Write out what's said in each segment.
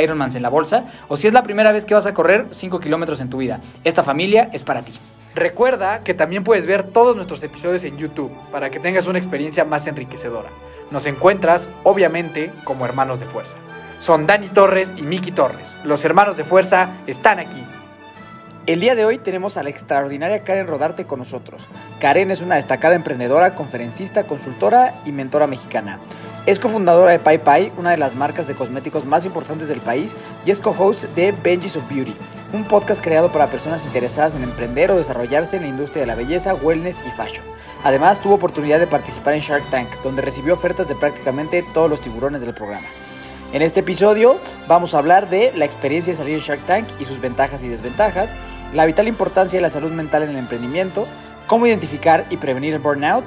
Ironmans en la bolsa o si es la primera vez que vas a correr 5 kilómetros en tu vida. Esta familia es para ti. Recuerda que también puedes ver todos nuestros episodios en YouTube para que tengas una experiencia más enriquecedora. Nos encuentras, obviamente, como hermanos de fuerza. Son Dani Torres y Miki Torres. Los hermanos de fuerza están aquí. El día de hoy tenemos a la extraordinaria Karen Rodarte con nosotros. Karen es una destacada emprendedora, conferencista, consultora y mentora mexicana. Es cofundadora de Pai, una de las marcas de cosméticos más importantes del país, y es co-host de Benji's of Beauty, un podcast creado para personas interesadas en emprender o desarrollarse en la industria de la belleza, wellness y fashion. Además, tuvo oportunidad de participar en Shark Tank, donde recibió ofertas de prácticamente todos los tiburones del programa. En este episodio vamos a hablar de la experiencia de salir en Shark Tank y sus ventajas y desventajas, la vital importancia de la salud mental en el emprendimiento, cómo identificar y prevenir el burnout,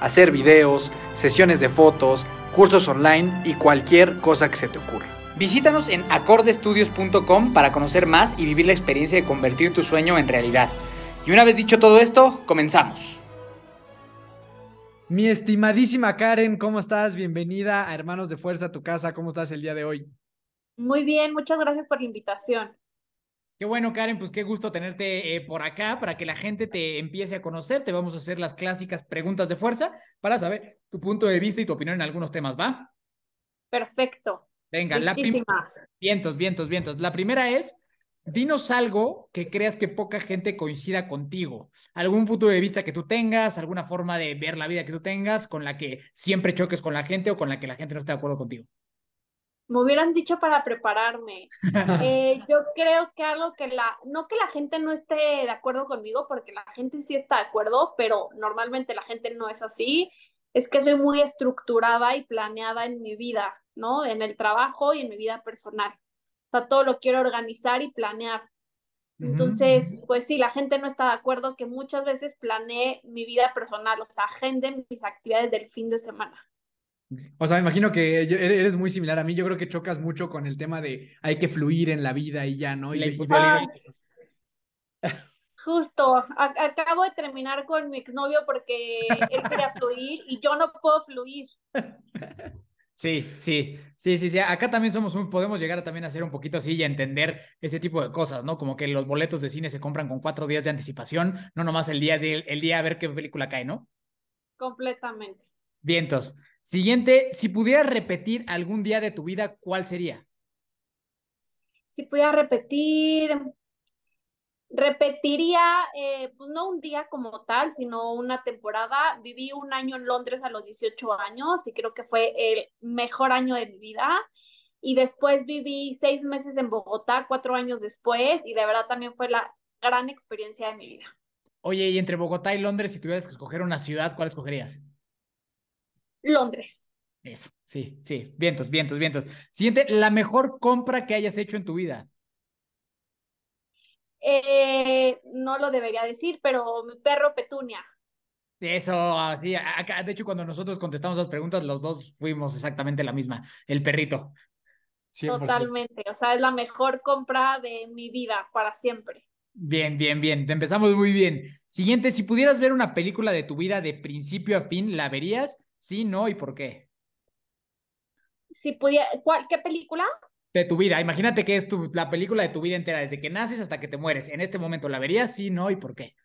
hacer videos, sesiones de fotos, cursos online y cualquier cosa que se te ocurra. Visítanos en acordestudios.com para conocer más y vivir la experiencia de convertir tu sueño en realidad. Y una vez dicho todo esto, comenzamos. Mi estimadísima Karen, ¿cómo estás? Bienvenida a Hermanos de Fuerza, a tu casa. ¿Cómo estás el día de hoy? Muy bien, muchas gracias por la invitación. Qué bueno, Karen, pues qué gusto tenerte eh, por acá para que la gente te empiece a conocer. Te vamos a hacer las clásicas preguntas de fuerza para saber tu punto de vista y tu opinión en algunos temas, ¿va? Perfecto. Venga, la primera. Vientos, vientos, vientos. La primera es, dinos algo que creas que poca gente coincida contigo. Algún punto de vista que tú tengas, alguna forma de ver la vida que tú tengas con la que siempre choques con la gente o con la que la gente no esté de acuerdo contigo me hubieran dicho para prepararme. Eh, yo creo que algo que la, no que la gente no esté de acuerdo conmigo, porque la gente sí está de acuerdo, pero normalmente la gente no es así, es que soy muy estructurada y planeada en mi vida, ¿no? En el trabajo y en mi vida personal. O sea, todo lo quiero organizar y planear. Entonces, pues sí, la gente no está de acuerdo que muchas veces planeé mi vida personal, o sea, agende mis actividades del fin de semana. O sea, me imagino que eres muy similar a mí. Yo creo que chocas mucho con el tema de hay que fluir en la vida y ya, ¿no? Y, Justo, acabo de terminar con mi exnovio porque él quería fluir y yo no puedo fluir. Sí, sí, sí, sí, sí. Acá también somos un, podemos llegar a también a hacer un poquito así y a entender ese tipo de cosas, ¿no? Como que los boletos de cine se compran con cuatro días de anticipación, no nomás el día de, el día a ver qué película cae, ¿no? Completamente. Vientos. Siguiente, si pudieras repetir algún día de tu vida, ¿cuál sería? Si pudiera repetir, repetiría, eh, pues no un día como tal, sino una temporada. Viví un año en Londres a los 18 años y creo que fue el mejor año de mi vida. Y después viví seis meses en Bogotá, cuatro años después, y de verdad también fue la gran experiencia de mi vida. Oye, y entre Bogotá y Londres, si tuvieras que escoger una ciudad, ¿cuál escogerías? Londres. Eso, sí, sí. Vientos, vientos, vientos. Siguiente, la mejor compra que hayas hecho en tu vida. Eh, no lo debería decir, pero mi perro Petunia. Eso, sí, acá, de hecho, cuando nosotros contestamos las preguntas, los dos fuimos exactamente la misma, el perrito. 100%. Totalmente, o sea, es la mejor compra de mi vida para siempre. Bien, bien, bien, te empezamos muy bien. Siguiente, si pudieras ver una película de tu vida de principio a fin, ¿la verías? Sí, no y por qué. Si pudiera, ¿cuál, ¿qué película? de tu vida. Imagínate que es tu, la película de tu vida entera, desde que naces hasta que te mueres. En este momento, ¿la verías? Sí, no, ¿y por qué?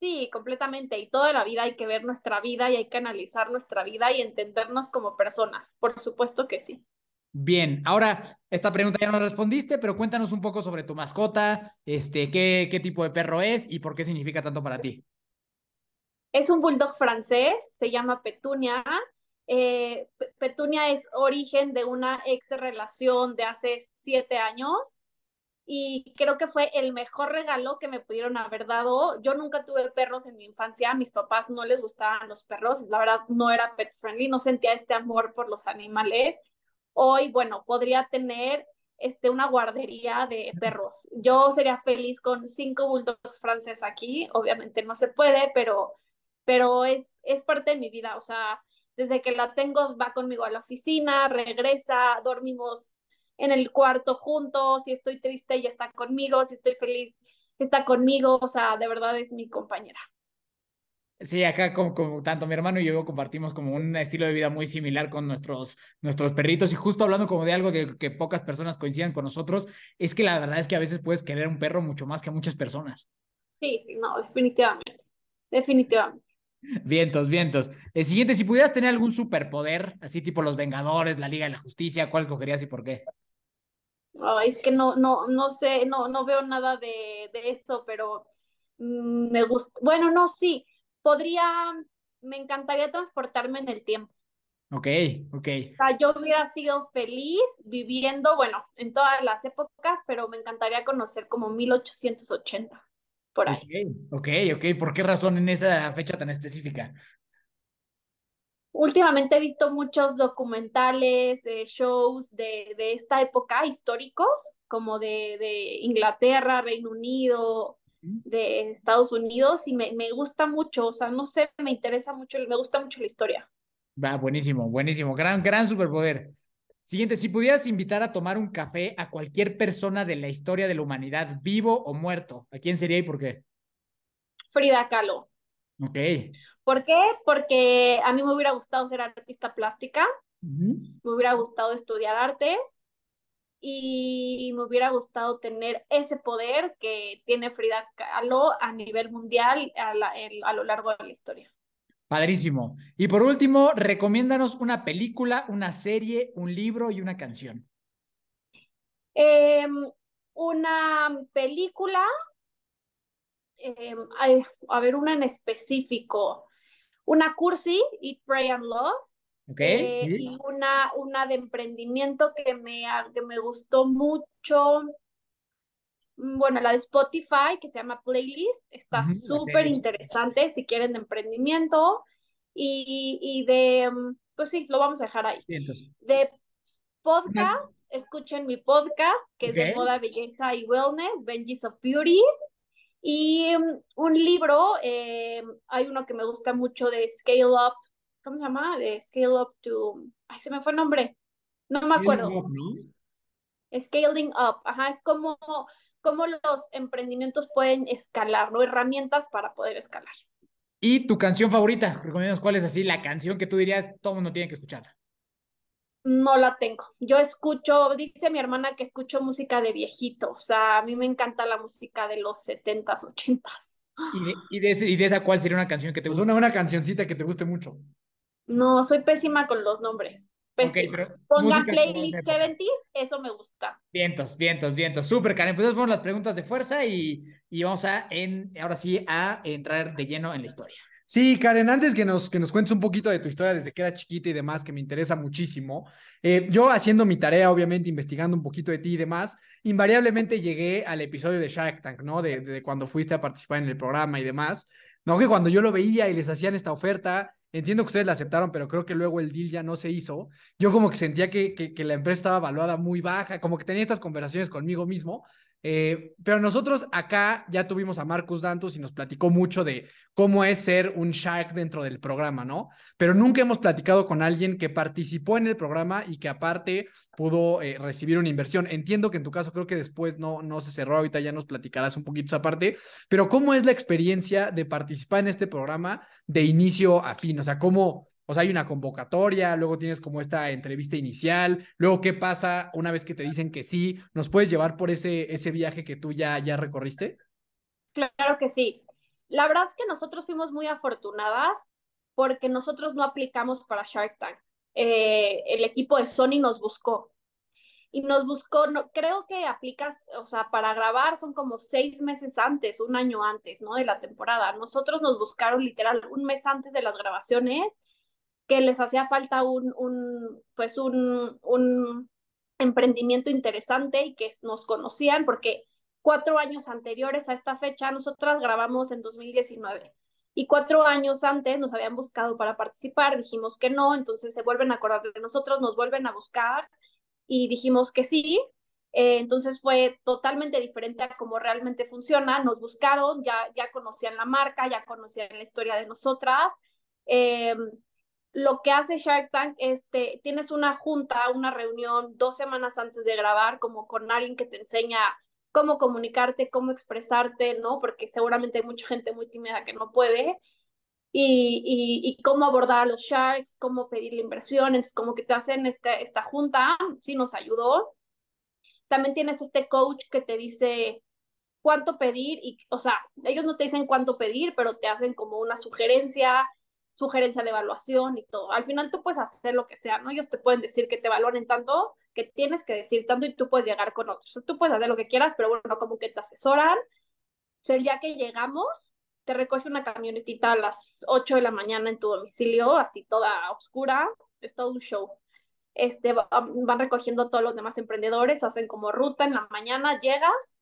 Sí, completamente. Y toda la vida hay que ver nuestra vida y hay que analizar nuestra vida y entendernos como personas. Por supuesto que sí. Bien, ahora esta pregunta ya no respondiste, pero cuéntanos un poco sobre tu mascota, este, qué, qué tipo de perro es y por qué significa tanto para ti. Es un bulldog francés, se llama Petunia eh, Petunia es origen de una ex relación de hace siete años y creo que fue el mejor regalo que me pudieron haber dado. Yo nunca tuve perros en mi infancia, a mis papás no les gustaban los perros, la verdad no era pet friendly, no sentía este amor por los animales. Hoy, bueno, podría tener este, una guardería de perros. Yo sería feliz con cinco bulldogs franceses aquí, obviamente no se puede, pero, pero es, es parte de mi vida, o sea, desde que la tengo va conmigo a la oficina, regresa, dormimos en el cuarto juntos, si estoy triste ella está conmigo, si estoy feliz está conmigo, o sea, de verdad es mi compañera. Sí, acá como, tanto mi hermano y yo compartimos como un estilo de vida muy similar con nuestros, nuestros perritos y justo hablando como de algo que pocas personas coincidan con nosotros, es que la verdad es que a veces puedes querer un perro mucho más que a muchas personas. Sí, sí, no, definitivamente, definitivamente. Vientos, vientos. El siguiente, si pudieras tener algún superpoder, así tipo los Vengadores, la Liga de la Justicia, ¿cuál escogerías y por qué? es que no, no, no sé, no, no veo nada de, eso, pero mm, me gusta. Bueno, no, sí, podría, me encantaría transportarme en el tiempo. Ok, ok. O sea, yo hubiera sido feliz viviendo, bueno, en todas las épocas, pero me encantaría conocer como 1880 por ahí. Ok, ok, ¿por qué razón en esa fecha tan específica? Últimamente he visto muchos documentales, eh, shows de, de, esta época históricos, como de, de, Inglaterra, Reino Unido, de Estados Unidos, y me, me gusta mucho, o sea, no sé, me interesa mucho, me gusta mucho la historia. Va, buenísimo, buenísimo, gran, gran superpoder. Siguiente, si pudieras invitar a tomar un café a cualquier persona de la historia de la humanidad, vivo o muerto, ¿a quién sería y por qué? Frida Kahlo. Ok. ¿Por qué? Porque a mí me hubiera gustado ser artista plástica, me hubiera gustado estudiar artes y me hubiera gustado tener ese poder que tiene Frida Kahlo a nivel mundial a, a lo largo de la historia. Padrísimo. Y por último, recomiéndanos una película, una serie, un libro y una canción. Em, una película, em, a ver, una en específico. Una cursi, Eat, Pray and Love. Ok, eh, sí. Y una, una de emprendimiento que me, que me gustó mucho. Mm, bueno, la de Spotify, que se llama Playlist, está súper interesante si quieren de emprendimiento. Y, y, de, mm, pues sí, lo vamos a dejar ahí. De podcast, escuchen mi podcast, que es de moda, belleza y wellness, Benji's of Beauty. Y mm, un libro, eh, hay uno que me gusta mucho de Scale Up, ¿cómo se llama? De Scale Up to, ay, se me fue el nombre, no me acuerdo. Scaling Up, ajá, es como cómo los emprendimientos pueden escalar, ¿no? Herramientas para poder escalar. ¿Y tu canción favorita? Recomiendas cuál es así la canción que tú dirías todo el mundo tiene que escuchar. No la tengo. Yo escucho, dice mi hermana que escucho música de viejito. O sea, a mí me encanta la música de los setentas, ochentas. ¿Y de, y de, ese- y de esa cuál sería una canción que te Pues gusta? una, una cancioncita que te guste mucho. No, soy pésima con los nombres. Ok, Pésima. pero Pongan playlist esa época. 70s, eso me gusta. Vientos, vientos, vientos. Súper, Karen. Pues esas fueron las preguntas de fuerza y, y vamos a, en, ahora sí, a entrar de lleno en la historia. Sí, Karen, antes que nos, que nos cuentes un poquito de tu historia desde que era chiquita y demás, que me interesa muchísimo, eh, yo haciendo mi tarea, obviamente, investigando un poquito de ti y demás, invariablemente llegué al episodio de Shark Tank, ¿no? De, de cuando fuiste a participar en el programa y demás. No, que cuando yo lo veía y les hacían esta oferta, entiendo que ustedes la aceptaron, pero creo que luego el deal ya no se hizo. Yo como que sentía que, que, que la empresa estaba valuada muy baja, como que tenía estas conversaciones conmigo mismo. Eh, pero nosotros acá ya tuvimos a Marcus Dantus y nos platicó mucho de cómo es ser un Shark dentro del programa, ¿no? Pero nunca hemos platicado con alguien que participó en el programa y que aparte pudo eh, recibir una inversión. Entiendo que en tu caso creo que después no, no se cerró, ahorita ya nos platicarás un poquito esa parte, pero ¿cómo es la experiencia de participar en este programa de inicio a fin? O sea, ¿cómo... O sea, hay una convocatoria, luego tienes como esta entrevista inicial, luego qué pasa una vez que te dicen que sí, ¿nos puedes llevar por ese, ese viaje que tú ya, ya recorriste? Claro que sí. La verdad es que nosotros fuimos muy afortunadas porque nosotros no aplicamos para Shark Tank. Eh, el equipo de Sony nos buscó y nos buscó, no, creo que aplicas, o sea, para grabar son como seis meses antes, un año antes, ¿no? De la temporada. Nosotros nos buscaron literal un mes antes de las grabaciones que les hacía falta un, un pues un, un emprendimiento interesante y que nos conocían porque cuatro años anteriores a esta fecha, nosotras grabamos en 2019 y cuatro años antes nos habían buscado para participar, dijimos que no, entonces se vuelven a acordar de nosotros, nos vuelven a buscar y dijimos que sí. Eh, entonces fue totalmente diferente a cómo realmente funciona. Nos buscaron, ya, ya conocían la marca, ya conocían la historia de nosotras. Eh, lo que hace Shark Tank es, te, tienes una junta, una reunión dos semanas antes de grabar, como con alguien que te enseña cómo comunicarte, cómo expresarte, ¿no? Porque seguramente hay mucha gente muy tímida que no puede. Y, y, y, cómo abordar a los sharks, cómo pedir la inversión, entonces como que te hacen este, esta junta, sí nos ayudó. También tienes este coach que te dice cuánto pedir y, o sea, ellos no te dicen cuánto pedir, pero te hacen como una sugerencia, sugerencia de evaluación y todo. Al final tú puedes hacer lo que sea, ¿no? Ellos te pueden decir que te valoren tanto, que tienes que decir tanto y tú puedes llegar con otros. Tú puedes hacer lo que quieras, pero bueno, como que te asesoran. O sea, el día que llegamos, te recoge una camionetita a las 8 de la mañana en tu domicilio, así toda oscura, es todo un show. Este, van recogiendo todos los demás emprendedores, hacen como ruta en la mañana, llegas,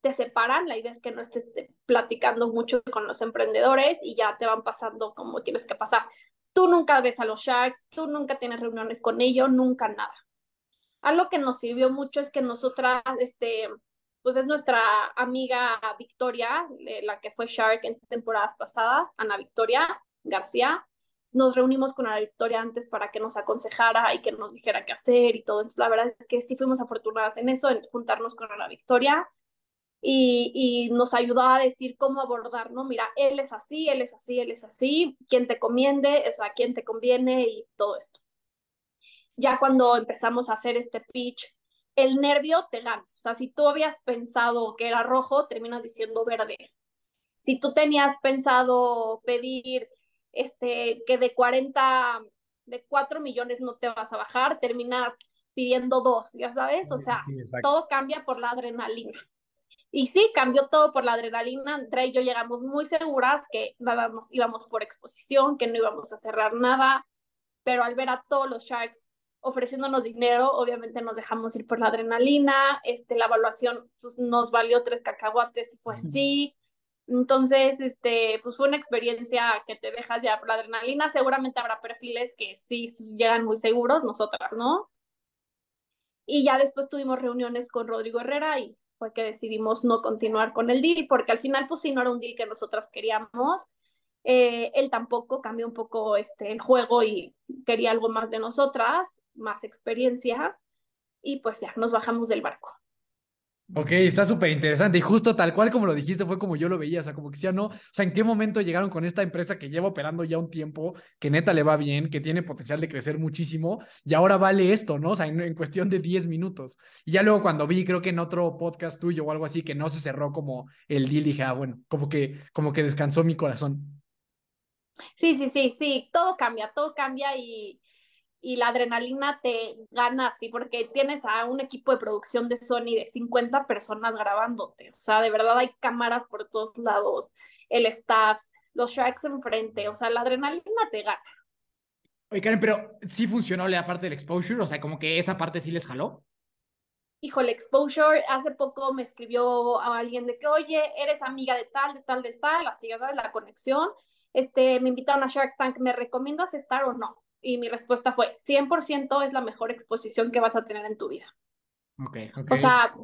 te separan, la idea es que no estés platicando mucho con los emprendedores y ya te van pasando como tienes que pasar. Tú nunca ves a los Sharks, tú nunca tienes reuniones con ellos, nunca nada. Algo que nos sirvió mucho es que nosotras, este, pues es nuestra amiga Victoria, la que fue Shark en temporadas pasadas, Ana Victoria García. Nos reunimos con Ana Victoria antes para que nos aconsejara y que nos dijera qué hacer y todo. Entonces, la verdad es que sí fuimos afortunadas en eso, en juntarnos con Ana Victoria y, y nos ayudó a decir cómo abordar, ¿no? Mira, él es así, él es así, él es así, quién te conviene, o sea, quién te conviene y todo esto. Ya cuando empezamos a hacer este pitch, el nervio te gana. O sea, si tú habías pensado que era rojo, terminas diciendo verde. Si tú tenías pensado pedir este, que de 40, de 4 millones no te vas a bajar, terminas pidiendo dos, ya sabes, o sea, sí, todo cambia por la adrenalina. Y sí, cambió todo por la adrenalina. Andrea y yo llegamos muy seguras que nada más íbamos por exposición, que no íbamos a cerrar nada, pero al ver a todos los Sharks ofreciéndonos dinero, obviamente nos dejamos ir por la adrenalina, este, la evaluación pues, nos valió tres cacahuates y fue así. Entonces, este, pues fue una experiencia que te dejas ya por la adrenalina. Seguramente habrá perfiles que sí llegan muy seguros, nosotras, ¿no? Y ya después tuvimos reuniones con Rodrigo Herrera y fue que decidimos no continuar con el deal, porque al final, pues sí, no era un deal que nosotras queríamos. Eh, él tampoco cambió un poco este, el juego y quería algo más de nosotras, más experiencia, y pues ya, nos bajamos del barco. Ok, está súper interesante y justo tal cual como lo dijiste fue como yo lo veía, o sea, como que decía, no, o sea, ¿en qué momento llegaron con esta empresa que lleva operando ya un tiempo, que neta le va bien, que tiene potencial de crecer muchísimo y ahora vale esto, ¿no? O sea, en, cuestión de 10 minutos. Y ya luego cuando vi, creo que en otro podcast tuyo o algo así, que no se cerró como el deal, dije, ah, bueno, como que, como que descansó mi corazón. Sí, sí, sí, sí, todo cambia, todo cambia y y la adrenalina te gana así porque tienes a un equipo de producción de Sony de 50 personas grabándote. O sea, de verdad hay cámaras por todos lados, el staff, los sharks enfrente. O sea, la adrenalina te gana. Oye, Karen, pero sí funcionó la parte del exposure, o sea, como que esa parte sí les jaló. Híjole, exposure, hace poco me escribió a alguien de que, oye, eres amiga de tal, de tal, de tal, así, de La conexión. Este, me invitaron a Shark Tank, ¿me recomiendas estar o no? Y mi respuesta fue, 100% es la mejor exposición que vas a tener en tu vida. Okay, O sea,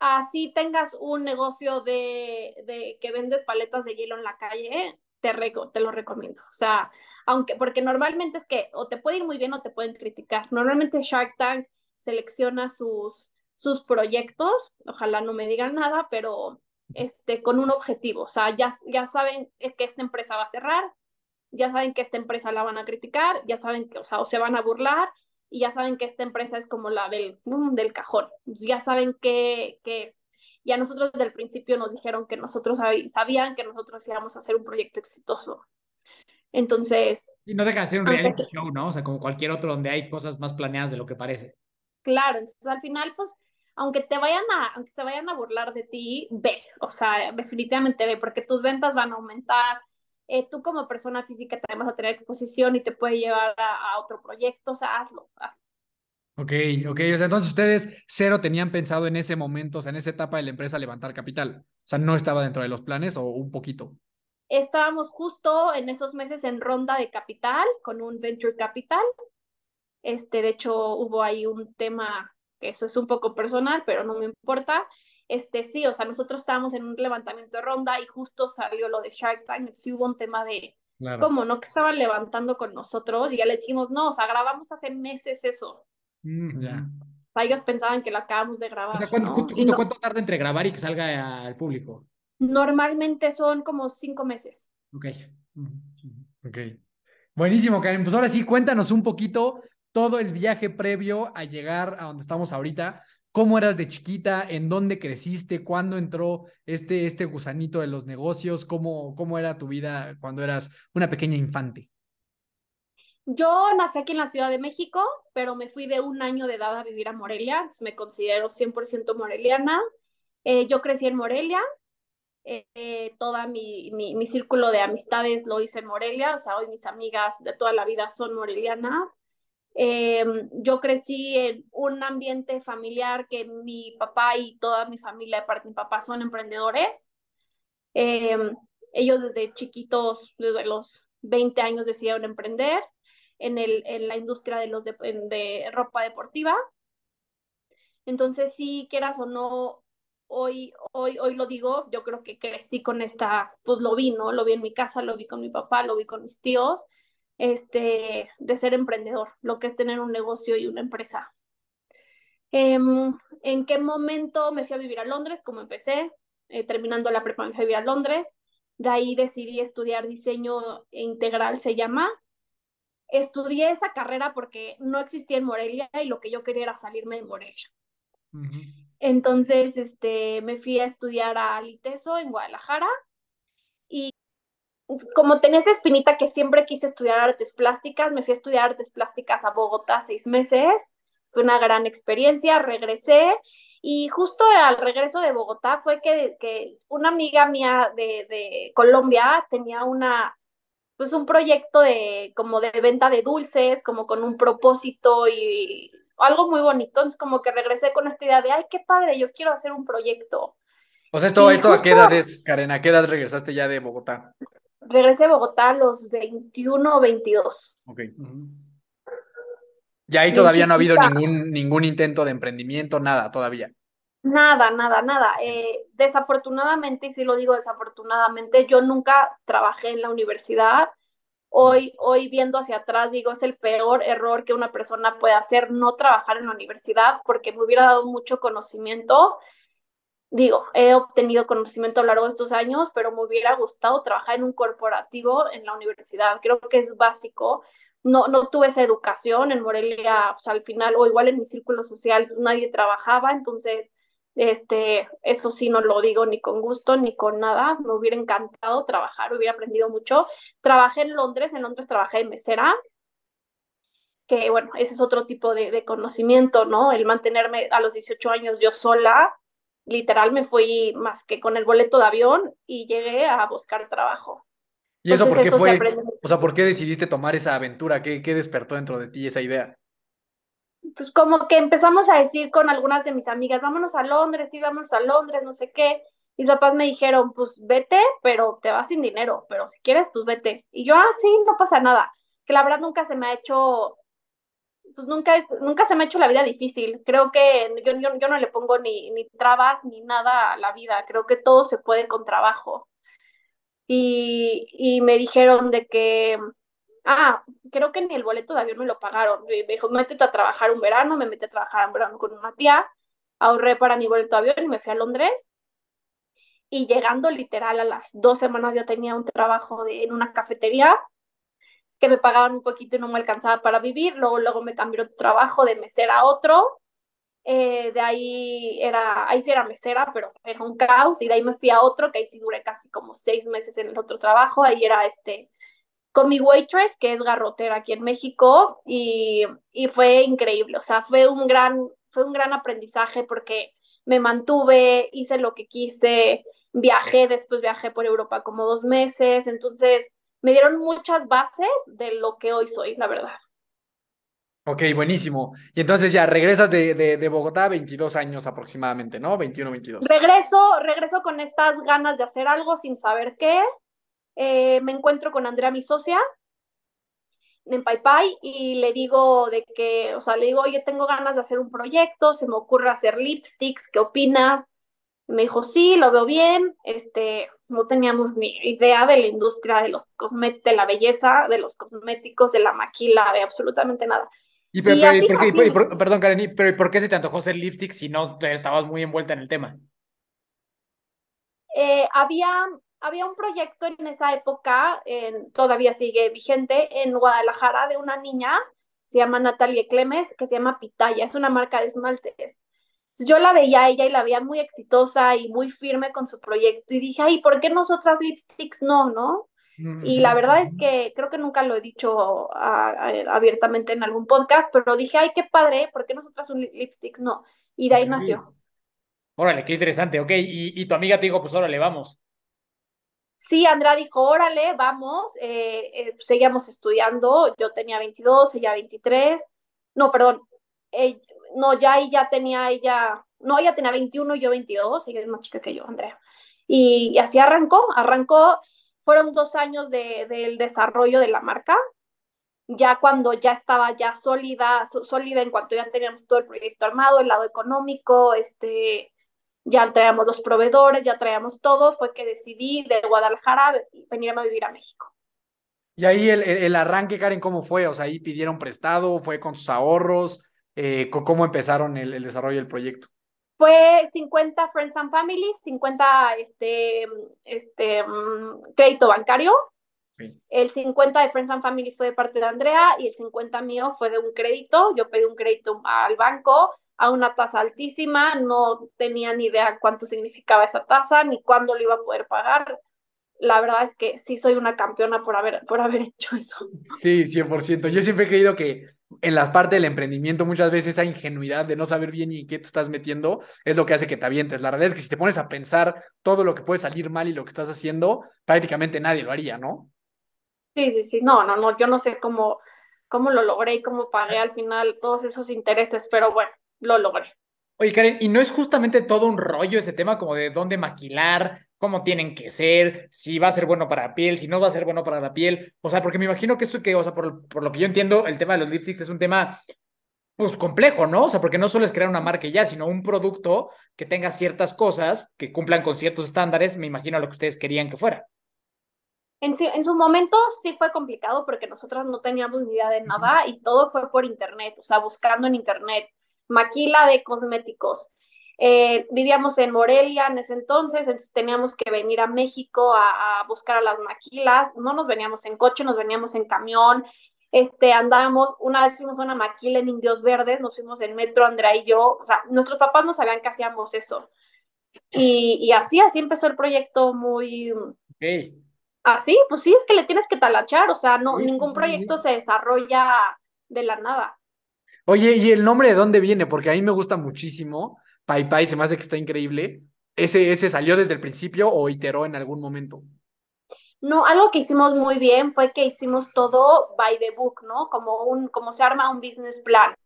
así tengas un negocio de, de, que vendes paletas de hielo en la calle, te, te lo recomiendo. O sea, aunque, porque normalmente es que o te puede ir muy bien o te pueden criticar. Normalmente Shark Tank selecciona sus, sus proyectos, ojalá no me digan nada, pero este, con un objetivo. O sea, ya, ya saben que esta empresa va a cerrar, ya saben que esta empresa la van a criticar, ya saben que, o sea, o se van a burlar y ya saben que esta empresa es como la del, del cajón, ya saben qué, qué es. Y a nosotros desde el principio nos dijeron que nosotros sabían que nosotros íbamos a hacer un proyecto exitoso. Entonces... Y no deja de ser un reality show, ¿no? O sea, como cualquier otro donde hay cosas más planeadas de lo que parece. Claro, entonces al final, pues, aunque te vayan a, aunque se vayan a burlar de ti, ve, o sea, definitivamente ve, porque tus ventas van a aumentar, eh, tú como persona física también vas a tener exposición y te puede llevar a, otro proyecto, o sea, hazlo, Ok, ok, o sea, entonces ustedes cero tenían pensado en ese momento, o sea, en esa etapa de la empresa levantar capital, o sea, no estaba dentro de los planes o un poquito. Estábamos justo en esos meses en ronda de capital con un venture capital. Este, de hecho, hubo ahí un tema, que eso es un poco personal, pero no me importa este sí, o sea, nosotros estábamos en un levantamiento de ronda y justo salió lo de Shark Tank, sí hubo un tema de cómo, ¿no? Que estaban levantando con nosotros y ya le dijimos, no, o sea, grabamos hace meses eso. Mm, ya. O sea, ellos pensaban que lo acabamos de grabar. O sea, ¿cuánto, tarda entre grabar y que salga al público? Normalmente son como cinco meses. Ok. Ok. Buenísimo, Karen. Pues ahora sí, cuéntanos un poquito todo el viaje previo a llegar a donde estamos ahorita. ¿Cómo eras de chiquita? ¿En dónde creciste? ¿Cuándo entró este, este gusanito de los negocios? ¿Cómo, ¿Cómo era tu vida cuando eras una pequeña infante? Yo nací aquí en la Ciudad de México, pero me fui de un año de edad a vivir a Morelia. me considero 100% moreliana. Eh, yo crecí en Morelia. Eh, toda mi, mi, mi, círculo de amistades lo hice en Morelia. O sea, hoy mis amigas de toda la vida son morelianas. Eh, yo crecí en un ambiente familiar que mi papá y toda mi familia, aparte mi papá, son emprendedores. Eh, ellos desde chiquitos, desde los 20 años, decidieron emprender en, el, en la industria de, los de, ropa deportiva. Entonces, si quieras o no, hoy, hoy, hoy lo digo, yo creo que crecí con esta, pues lo vi, ¿no? Lo vi en mi casa, lo vi con mi papá, lo vi con mis tíos este, de ser emprendedor, lo que es tener un negocio y una empresa. Em, ¿En qué momento me fui a vivir a Londres? Como empecé, eh, terminando la prepa me fui a vivir a Londres. De ahí decidí estudiar diseño integral, se llama. Estudié esa carrera porque no existía en Morelia y lo que yo quería era salirme de Morelia. Entonces, este, me fui a estudiar a Liteso en Guadalajara como tenía esa espinita que siempre quise estudiar artes plásticas, me fui a estudiar artes plásticas a Bogotá seis meses, fue una gran experiencia, regresé y justo al regreso de Bogotá fue que, que una amiga mía de, de, Colombia tenía una, pues un proyecto de como de venta de dulces, como con un propósito y algo muy bonito, entonces como que regresé con esta idea de, ay, qué padre, yo quiero hacer un proyecto. O sea, esto, esto ¿a qué edad es, Karen? ¿A qué edad regresaste ya de Bogotá? Regresé a Bogotá a los 21 o 22. Ok. Ya ahí todavía no ha habido ningún, ningún intento de emprendimiento, nada, todavía. Nada, nada, nada. Eh, desafortunadamente, y sí lo digo desafortunadamente, yo nunca trabajé en la universidad. Hoy, hoy viendo hacia atrás, digo, es el peor error que una persona puede hacer, no trabajar en la universidad, porque me hubiera dado mucho conocimiento digo, he obtenido conocimiento a lo largo de estos años, pero me hubiera gustado trabajar en un corporativo en la universidad. Creo que es básico. No, no tuve esa educación en Morelia, pues, al final, o igual en mi círculo social, pues, nadie trabajaba, entonces, este, eso sí no lo digo ni con gusto ni con nada. Me hubiera encantado trabajar, hubiera aprendido mucho. Trabajé en Londres, en Londres trabajé en mesera, que bueno, ese es otro tipo de, de conocimiento, ¿no? El mantenerme a los 18 años yo sola, literal me fui más que con el boleto de avión y llegué a buscar trabajo. ¿Y eso Entonces, por qué eso fue? O sea, ¿por qué decidiste tomar esa aventura? ¿Qué, qué despertó dentro de ti esa idea? Pues como que empezamos a decir con algunas de mis amigas, vámonos a Londres, sí, vámonos a Londres, no sé qué. Mis papás me dijeron, pues vete, pero te vas sin dinero, pero si quieres, pues vete. Y yo, ah, sí, no pasa nada. Que la verdad nunca se me ha hecho, pues nunca, es, nunca se me ha hecho la vida difícil. Creo que yo, yo, yo no le pongo ni, ni trabas ni nada a la vida. Creo que todo se puede con trabajo. Y, y me dijeron de que, ah, creo que ni el boleto de avión me lo pagaron. Me dijo, métete a trabajar un verano, me metí a trabajar un verano con una tía, ahorré para mi boleto de avión y me fui a Londres. Y llegando literal a las dos semanas ya tenía un trabajo de, en una cafetería que me pagaban un poquito y no me alcanzaba para vivir. Luego, luego me cambió de trabajo de mesera a otro. Eh, de ahí era, ahí sí era mesera, pero era un caos. Y de ahí me fui a otro, que ahí sí duré casi como seis meses en el otro trabajo. Ahí era este, con mi waitress, que es garrotera aquí en México, y, y fue increíble. O sea, fue un gran, fue un gran aprendizaje porque me mantuve, hice lo que quise, viajé, después viajé por Europa como dos meses. Entonces, me dieron muchas bases de lo que hoy soy, la verdad. Ok, buenísimo. Y entonces ya regresas de, de, de Bogotá, 22 años aproximadamente, ¿no? 21, 22. Regreso, regreso con estas ganas de hacer algo sin saber qué. Eh, me encuentro con Andrea, mi socia, en PayPay, y le digo de que, o sea, le digo, oye, tengo ganas de hacer un proyecto, se me ocurre hacer lipsticks, ¿qué opinas? Me dijo, sí, lo veo bien. Este, no teníamos ni idea de la industria de los cosméticos, de la belleza, de los cosméticos, de la maquila, de absolutamente nada. Y, pero, Y pero, ¿y así, por qué- y así. por- y por- perdón, Karen, ¿y- pero ¿y por qué se te antojó hacer lipstick si no estabas muy envuelta en el tema? Eh, había, había un proyecto en esa época, en- todavía sigue vigente, en Guadalajara de una niña, se llama Natalie Clemes, que se llama Pitaya, es una marca de esmaltes. Yo la veía a ella y la veía muy exitosa y muy firme con su proyecto y dije, ay, ¿por qué nosotras lipsticks no, no? Y la verdad es que creo que nunca lo he dicho a- a- abiertamente en algún podcast, pero dije, ay, qué padre, ¿por qué nosotras un li- lipsticks no? Y de ahí nació. Órale, qué interesante. Ok, y, y tu amiga te dijo, pues órale, vamos. Sí, Andrea dijo, órale, vamos, eh, eh, seguíamos estudiando, yo tenía 22, ella 23, no, perdón, eh, no, ya ahí ya tenía ella, no, ella tenía 21 y yo 22, ella es más chica que yo, Andrea. Y, y así arrancó, arrancó, fueron dos años de, del desarrollo de la marca, ya cuando ya estaba ya sólida, sólida en cuanto ya teníamos todo el proyecto armado, el lado económico, este, ya traíamos los proveedores, ya traíamos todo, fue que decidí de Guadalajara venirme a vivir a México. Y ahí el, el arranque, Karen, ¿cómo fue? O sea, ahí pidieron prestado, fue con sus ahorros, eh, ¿cómo empezaron el, el desarrollo del proyecto? Fue 50 Friends and Family, 50 este, este, mm, crédito bancario. El 50 de Friends and Family fue de parte de Andrea y el 50 mío fue de un crédito. Yo pedí un crédito al banco a una tasa altísima, no tenía ni idea cuánto significaba esa tasa ni cuándo lo iba a poder pagar. La verdad es que sí soy una campeona por haber, por haber hecho eso. Sí, 100%. Yo siempre he creído que en las partes del emprendimiento muchas veces esa ingenuidad de no saber bien y en qué te estás metiendo es lo que hace que te avientes. La realidad es que si te pones a pensar todo lo que puede salir mal y lo que estás haciendo, prácticamente nadie lo haría, ¿no? Sí, sí, sí. No, no, no. Yo no sé cómo, cómo lo logré y cómo pagué al final todos esos intereses, pero bueno, lo logré. Oye, Karen, ¿y no es justamente todo un rollo ese tema como de dónde maquilar, cómo tienen que ser, si va a ser bueno para la piel, si no va a ser bueno para la piel? O sea, porque me imagino que eso que, o sea, por, por lo que yo entiendo, el tema de los lipsticks es un tema, pues, complejo, ¿no? O sea, porque no solo es crear una marca y ya, sino un producto que tenga ciertas cosas, que cumplan con ciertos estándares, me imagino lo que ustedes querían que fuera. En, en su momento sí fue complicado porque nosotras no teníamos ni idea de nada y todo fue por internet, o sea, buscando en internet, maquila de cosméticos. Eh, vivíamos en Morelia en ese entonces, entonces teníamos que venir a México a, a, buscar a las maquilas. No nos veníamos en coche, nos veníamos en camión. Este, andábamos, una vez fuimos a una maquila en Indios Verdes, nos fuimos en metro, Andrea y yo. O sea, nuestros papás no sabían que hacíamos eso. Y, y así, así empezó el proyecto muy... Okay. Así, pues sí, es que le tienes que talachar, o sea, no, sí, ningún proyecto sí, se desarrolla de la nada. Oye, ¿y el nombre de dónde viene? Porque a mí me gusta muchísimo. Pai Pai se me hace que está increíble. ¿Ese, ¿Ese salió desde el principio o iteró en algún momento? No, algo que hicimos muy bien fue que hicimos todo by the book, ¿no? Como un, como se arma un business plan.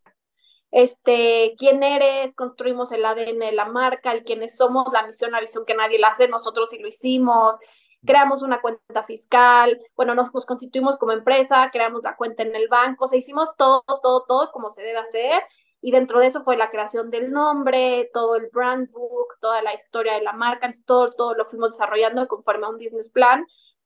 Este, quién eres, construimos el ADN de la marca, el quiénes somos, la misión, la visión que nadie la hace, nosotros sí lo hicimos, creamos una cuenta fiscal, bueno, nos, nos constituimos como empresa, creamos la cuenta en el banco, o hicimos todo, todo, todo como se debe hacer y dentro de eso fue la creación del nombre, todo el brand book, toda la historia de la marca, todo, todo lo fuimos desarrollando conforme a un business plan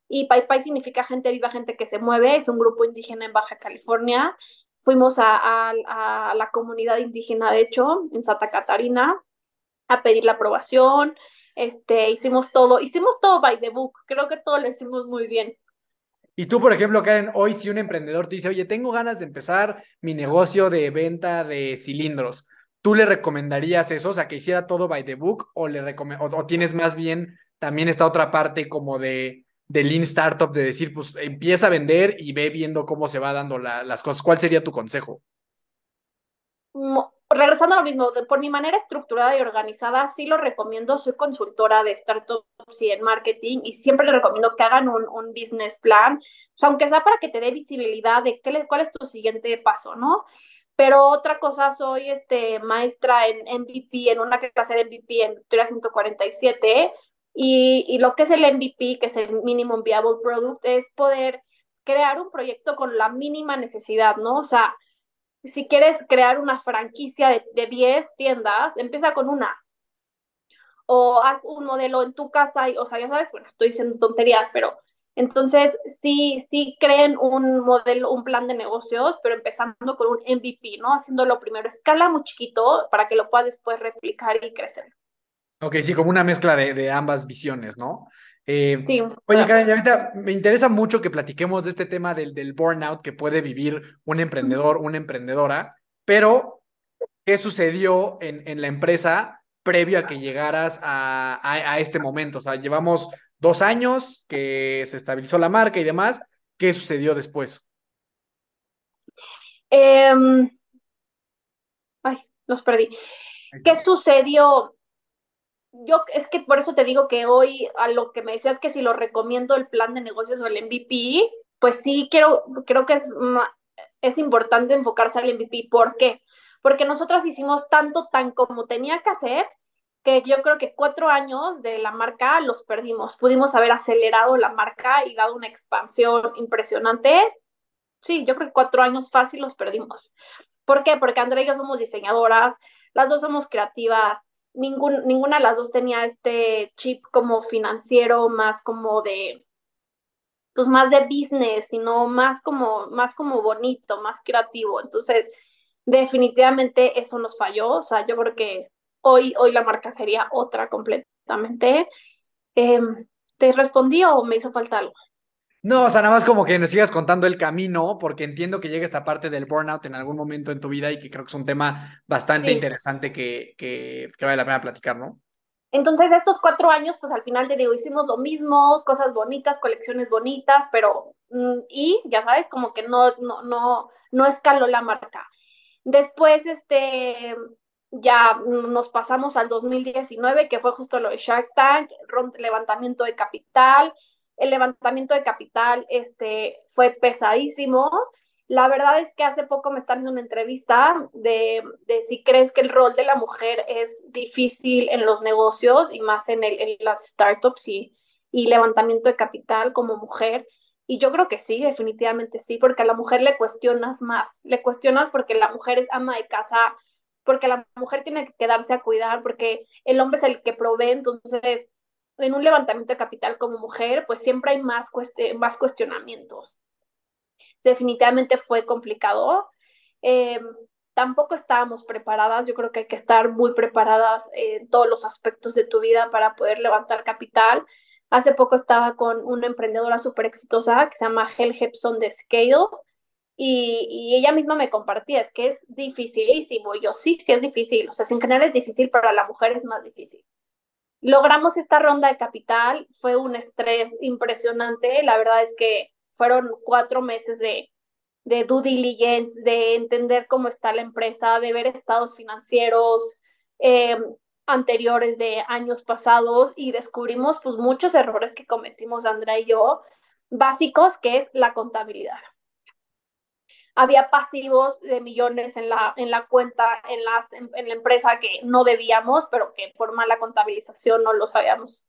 y Pai Pai significa gente viva, gente que se mueve, es un grupo indígena en Baja California. Fuimos a, a, la comunidad indígena, de hecho, en Santa Catarina, a pedir la aprobación, este, hicimos todo, hicimos todo by the book, creo que todo lo hicimos muy bien. Y tú, por ejemplo, Karen, hoy si un emprendedor te dice, oye, tengo ganas de empezar mi negocio de venta de cilindros, ¿tú le recomendarías eso? O sea, que hiciera todo by the book o, le o, o tienes más bien también esta otra parte como de, de Lean Startup, de decir, pues empieza a vender y ve viendo cómo se va dando la, las cosas. ¿Cuál sería tu consejo? Regresando a lo mismo, por mi manera estructurada y organizada, sí lo recomiendo, soy consultora de startups y en marketing y siempre les recomiendo que hagan un, un business plan, aunque sea para que te dé visibilidad de qué le, cuál es tu siguiente paso, ¿no? Pero otra cosa, soy este, maestra en MVP, en una clase de MVP en Victoria 147, y, y lo que es el MVP, que es el Minimum Viable Product, es poder crear un proyecto con la mínima necesidad, ¿no? O sea, si quieres crear una franquicia de, de 10 tiendas, empieza con una. O haz un modelo en tu casa, y, o sea, ya sabes, bueno, estoy diciendo tonterías, pero entonces sí, sí creen un modelo, un plan de negocios, pero empezando con un MVP, ¿no? Haciéndolo primero escala muy chiquito para que lo puedas después replicar y crecer. Ok, sí, como una mezcla de, de ambas visiones, ¿no? Eh, sí, oye, Karen, ahorita me interesa mucho que platiquemos de este tema del, del burnout que puede vivir un emprendedor, una emprendedora, pero ¿qué sucedió en, en la empresa previo a que llegaras a, a, a, este momento? O sea, llevamos dos años que se estabilizó la marca y demás. ¿Qué sucedió después? Eh, ay, los perdí. ¿Qué sucedió? Yo es que por eso te digo que hoy a lo que me decías que si lo recomiendo el plan de negocios o el MVP, pues sí quiero, creo que es, es importante enfocarse al MVP. ¿Por qué? Porque nosotras hicimos tanto, tan como tenía que hacer, que yo creo que cuatro años de la marca los perdimos. Pudimos haber acelerado la marca y dado una expansión impresionante. Sí, yo creo que cuatro años fácil los perdimos. ¿Por qué? Porque Andrea y yo somos diseñadoras, las dos somos creativas, ningún, ninguna de las dos tenía este chip como financiero, más como de, pues más de business, sino más como, más como bonito, más creativo. Entonces, definitivamente eso nos falló. O sea, yo creo que hoy, hoy la marca sería otra completamente. Eh, ¿Te respondí o me hizo falta algo? No, o sea, nada más como que nos sigas contando el camino, porque entiendo que llega esta parte del burnout en algún momento en tu vida y que creo que es un tema bastante sí. interesante que, que, que, vale la pena platicar, ¿no? Entonces, estos cuatro años, pues al final te digo, hicimos lo mismo, cosas bonitas, colecciones bonitas, pero, y ya sabes, como que no, no, no, no escaló la marca. Después, este, ya nos pasamos al 2019, que fue justo lo de Shark Tank, levantamiento de capital, el levantamiento de capital este, fue pesadísimo. La verdad es que hace poco me están dando una entrevista de, de, si crees que el rol de la mujer es difícil en los negocios y más en, el, en las startups y, y levantamiento de capital como mujer. Y yo creo que sí, definitivamente sí, porque a la mujer le cuestionas más, le cuestionas porque la mujer es ama de casa, porque la mujer tiene que quedarse a cuidar, porque el hombre es el que provee, entonces en un levantamiento de capital como mujer, pues siempre hay más, cuest más cuestionamientos. Definitivamente fue complicado. Eh, tampoco estábamos preparadas. Yo creo que hay que estar muy preparadas en todos los aspectos de tu vida para poder levantar capital. Hace poco estaba con una emprendedora súper exitosa que se llama Hel Hepson de Scale y, y, ella misma me compartía, es que es dificilísimo. Yo sí, sí es difícil. O sea, en general es difícil, para la mujer es más difícil. Logramos esta ronda de capital, fue un estrés impresionante. La verdad es que fueron cuatro meses de, de due diligence, de entender cómo está la empresa, de ver estados financieros eh, anteriores de años pasados y descubrimos pues muchos errores que cometimos Andrea y yo, básicos, que es la contabilidad. Había pasivos de millones en la, en la cuenta, en, las, en, la empresa que no debíamos, pero que por mala contabilización no lo sabíamos.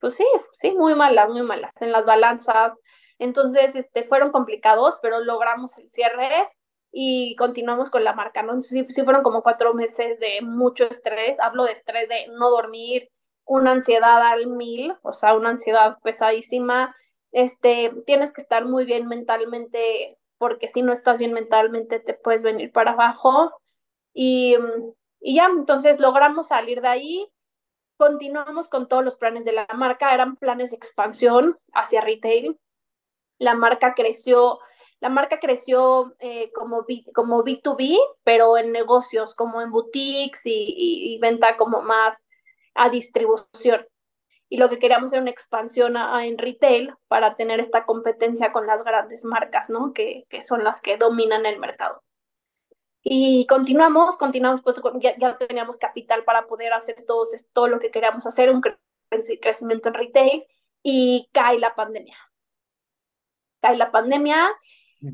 Pues sí, sí, muy malas, muy malas. En las balanzas, entonces, este, fueron complicados, pero logramos el cierre y continuamos con la marca, ¿no? Sí, sí fueron como cuatro meses de mucho estrés. Hablo de estrés de no dormir, una ansiedad al mil, o sea, una ansiedad pesadísima. Este, tienes que estar muy bien mentalmente, porque si no estás bien mentalmente te puedes venir para abajo. Y, y ya, entonces logramos salir de ahí. Continuamos con todos los planes de la marca, eran planes de expansión hacia retail la marca creció, la marca creció eh, como, B, como B2B, pero en negocios, como en boutiques y, y, venta como más a distribución. Y lo que queríamos era una expansión a, a, en retail para tener esta competencia con las grandes marcas, ¿no? Que, que son las que dominan el mercado. Y continuamos, continuamos, pues ya, ya teníamos capital para poder hacer todos, todo lo que queríamos hacer, un crecimiento en retail, y cae la pandemia cae la pandemia,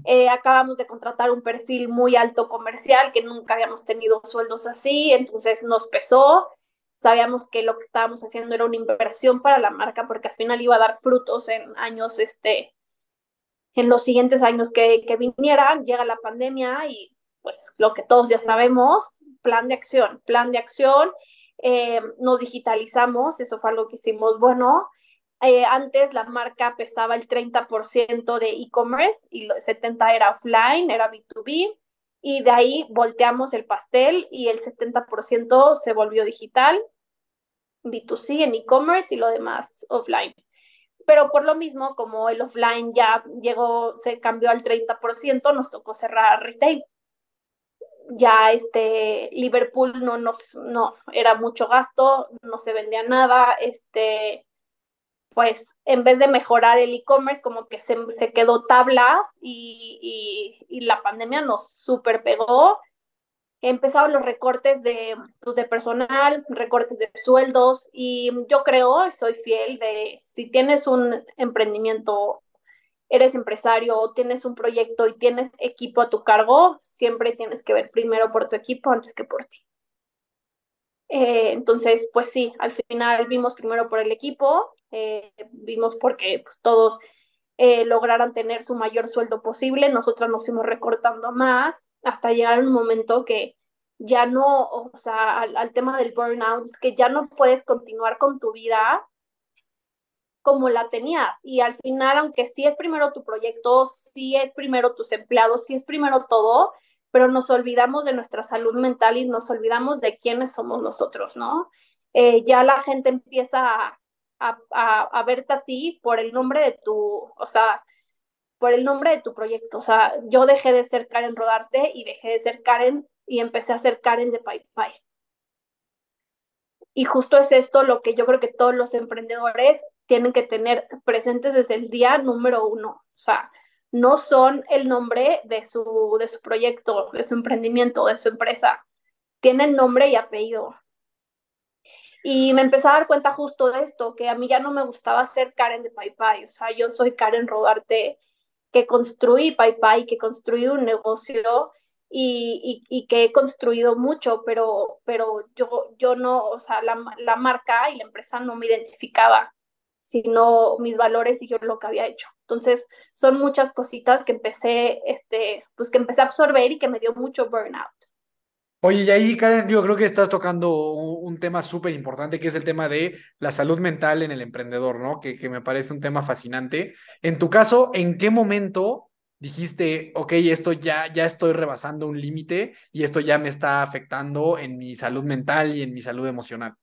eh, acabamos de contratar un perfil muy alto comercial que nunca habíamos tenido sueldos así, entonces nos pesó. Sabíamos que lo que estábamos haciendo era una inversión para la marca porque al final iba a dar frutos en años, este, en los siguientes años que, que vinieran. Llega la pandemia y pues lo que todos ya sabemos, plan de acción, plan de acción. Eh, nos digitalizamos, eso fue algo que hicimos bueno. Eh, antes la marca pesaba el 30% de e-commerce y el 70% era offline, era B2B, y de ahí volteamos el pastel y el 70% se volvió digital, B2C en e-commerce y lo demás offline. Pero por lo mismo, como el offline ya llegó, se cambió al 30%, nos tocó cerrar retail. Ya este Liverpool no nos, no, era mucho gasto, no se vendía nada, este, pues en vez de mejorar el e-commerce, como que se, se, quedó tablas y, y, la pandemia nos super pegó. Empezaron los recortes de, pues, de personal, recortes de sueldos y yo creo, soy fiel de si tienes un emprendimiento, eres empresario, tienes un proyecto y tienes equipo a tu cargo, siempre tienes que ver primero por tu equipo antes que por ti. Eh, entonces, pues sí, al final vimos primero por el equipo, eh, vimos porque pues, todos eh, lograran tener su mayor sueldo posible, nosotras nos fuimos recortando más hasta llegar a un momento que ya no, o sea, al, al tema del burnout, es que ya no puedes continuar con tu vida como la tenías. Y al final, aunque sí es primero tu proyecto, sí es primero tus empleados, sí es primero todo, pero nos olvidamos de nuestra salud mental y nos olvidamos de quiénes somos nosotros, ¿no? Eh, ya la gente empieza a, a, a, a, verte a ti por el nombre de tu, o sea, por el nombre de tu proyecto. O sea, yo dejé de ser Karen Rodarte y dejé de ser Karen y empecé a ser Karen de Pai Pai. Y justo es esto lo que yo creo que todos los emprendedores tienen que tener presentes desde el día número uno. O sea, no son el nombre de su, de su proyecto, de su emprendimiento, de su empresa. Tienen nombre y apellido. Y me empecé a dar cuenta justo de esto, que a mí ya no me gustaba ser Karen de Pai. O sea, yo soy Karen Rodarte, que construí Pai, que construí un negocio y, y, y, que he construido mucho, pero, pero yo, yo no, o sea, la, la marca y la empresa no me identificaba sino mis valores y yo lo que había hecho. Entonces, son muchas cositas que empecé, este, pues que empecé a absorber y que me dio mucho burnout. Oye, y ahí, Karen, yo creo que estás tocando un, tema súper importante, que es el tema de la salud mental en el emprendedor, ¿no? Que, que me parece un tema fascinante. En tu caso, ¿en qué momento dijiste, ok, esto ya, ya estoy rebasando un límite y esto ya me está afectando en mi salud mental y en mi salud emocional?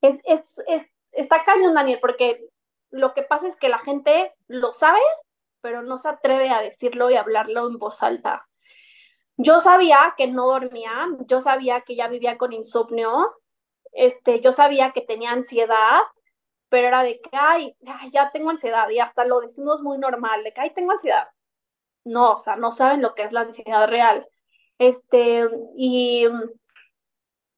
Es, es, es, está cañón, Daniel, porque lo que pasa es que la gente lo sabe, pero no se atreve a decirlo y hablarlo en voz alta. Yo sabía que no dormía, yo sabía que ya vivía con insomnio, este, yo sabía que tenía ansiedad, pero era de que, ay, ya tengo ansiedad y hasta lo decimos muy normal, de que, tengo ansiedad. No, o sea, no saben lo que es la ansiedad real. Este, y,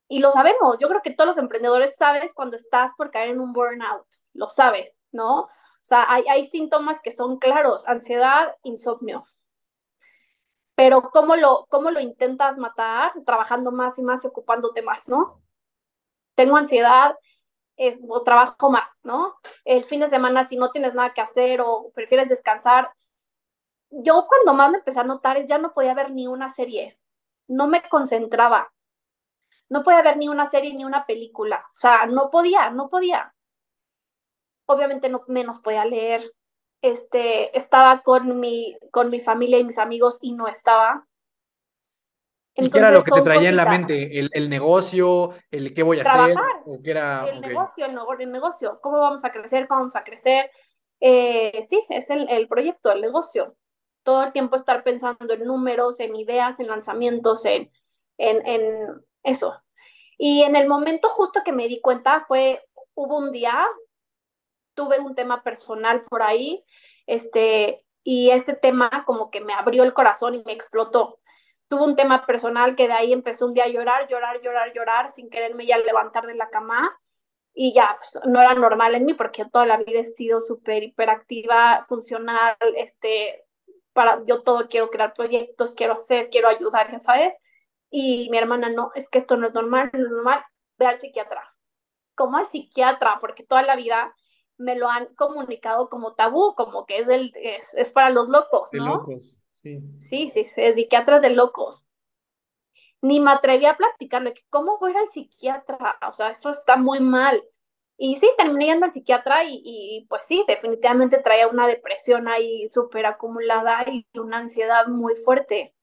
y lo sabemos, yo creo que todos los emprendedores sabes cuando estás por caer en un burnout, lo sabes, ¿no? O sea, hay, hay síntomas que son claros, ansiedad, insomnio. Pero ¿cómo lo, cómo lo intentas matar? Trabajando más y más y ocupándote más, ¿no? Tengo ansiedad, es, o trabajo más, ¿no? El fin de semana, si no tienes nada que hacer o prefieres descansar. Yo cuando más me empecé a notar es ya no podía ver ni una serie, no me concentraba, no podía ver ni una serie ni una película, o sea, no podía, no podía. Obviamente no menos podía leer, este, estaba con mi, con mi familia y mis amigos y no estaba. ¿Y qué era lo que te traía en la mente? ¿El, el negocio? ¿El qué voy a hacer? ¿O qué era? El negocio, el, negocio. ¿Cómo vamos a crecer? ¿Cómo vamos a crecer? Eh, sí, es el, el, proyecto, el negocio. Todo el tiempo estar pensando en números, en ideas, en lanzamientos, en, en, en eso. Y en el momento justo que me di cuenta fue, hubo un día, tuve un tema personal por ahí, este, y este tema como que me abrió el corazón y me explotó tuvo un tema personal que de ahí empezó un día a llorar, llorar, llorar, llorar, sin quererme ya levantar de la cama. Y ya, pues, no era normal en mí porque toda la vida he sido súper hiperactiva, funcional, este, para, yo todo quiero crear proyectos, quiero hacer, quiero ayudar, ya sabes. Y mi hermana, no, es que esto no es normal, no es normal, ve al psiquiatra. ¿Cómo al psiquiatra? Porque toda la vida me lo han comunicado como tabú, como que es, del, es, es para los locos, ¿no? De locos. Sí, sí, sí, psiquiatras de locos. Ni me atreví a platicarle, que cómo voy al psiquiatra, o sea, eso está muy mal. Y sí, terminé yendo al psiquiatra y, y pues sí, definitivamente traía una depresión ahí súper acumulada y una ansiedad muy fuerte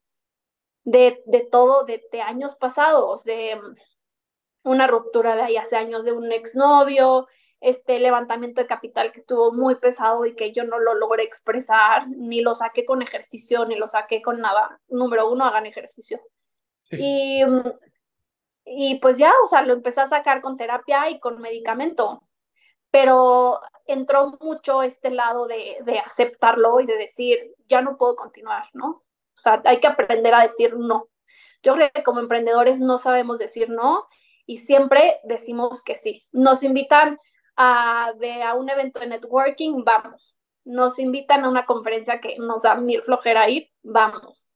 de, de todo, de, de, años pasados, de mm, una ruptura de ahí hace años de un exnovio, este levantamiento de capital que estuvo muy pesado y que yo no lo logré expresar, ni lo saqué con ejercicio, ni lo saqué con nada. Número uno, hagan ejercicio. Y, y pues ya, o sea, lo empecé a sacar con terapia y con medicamento, pero entró mucho este lado de, de aceptarlo y de decir, ya no puedo continuar, ¿no? O sea, hay que aprender a decir no. Yo creo que como emprendedores no sabemos decir no y siempre decimos que sí. Nos invitan a, a un evento de networking, vamos. Nos invitan a una conferencia que nos da mil flojera ir, vamos.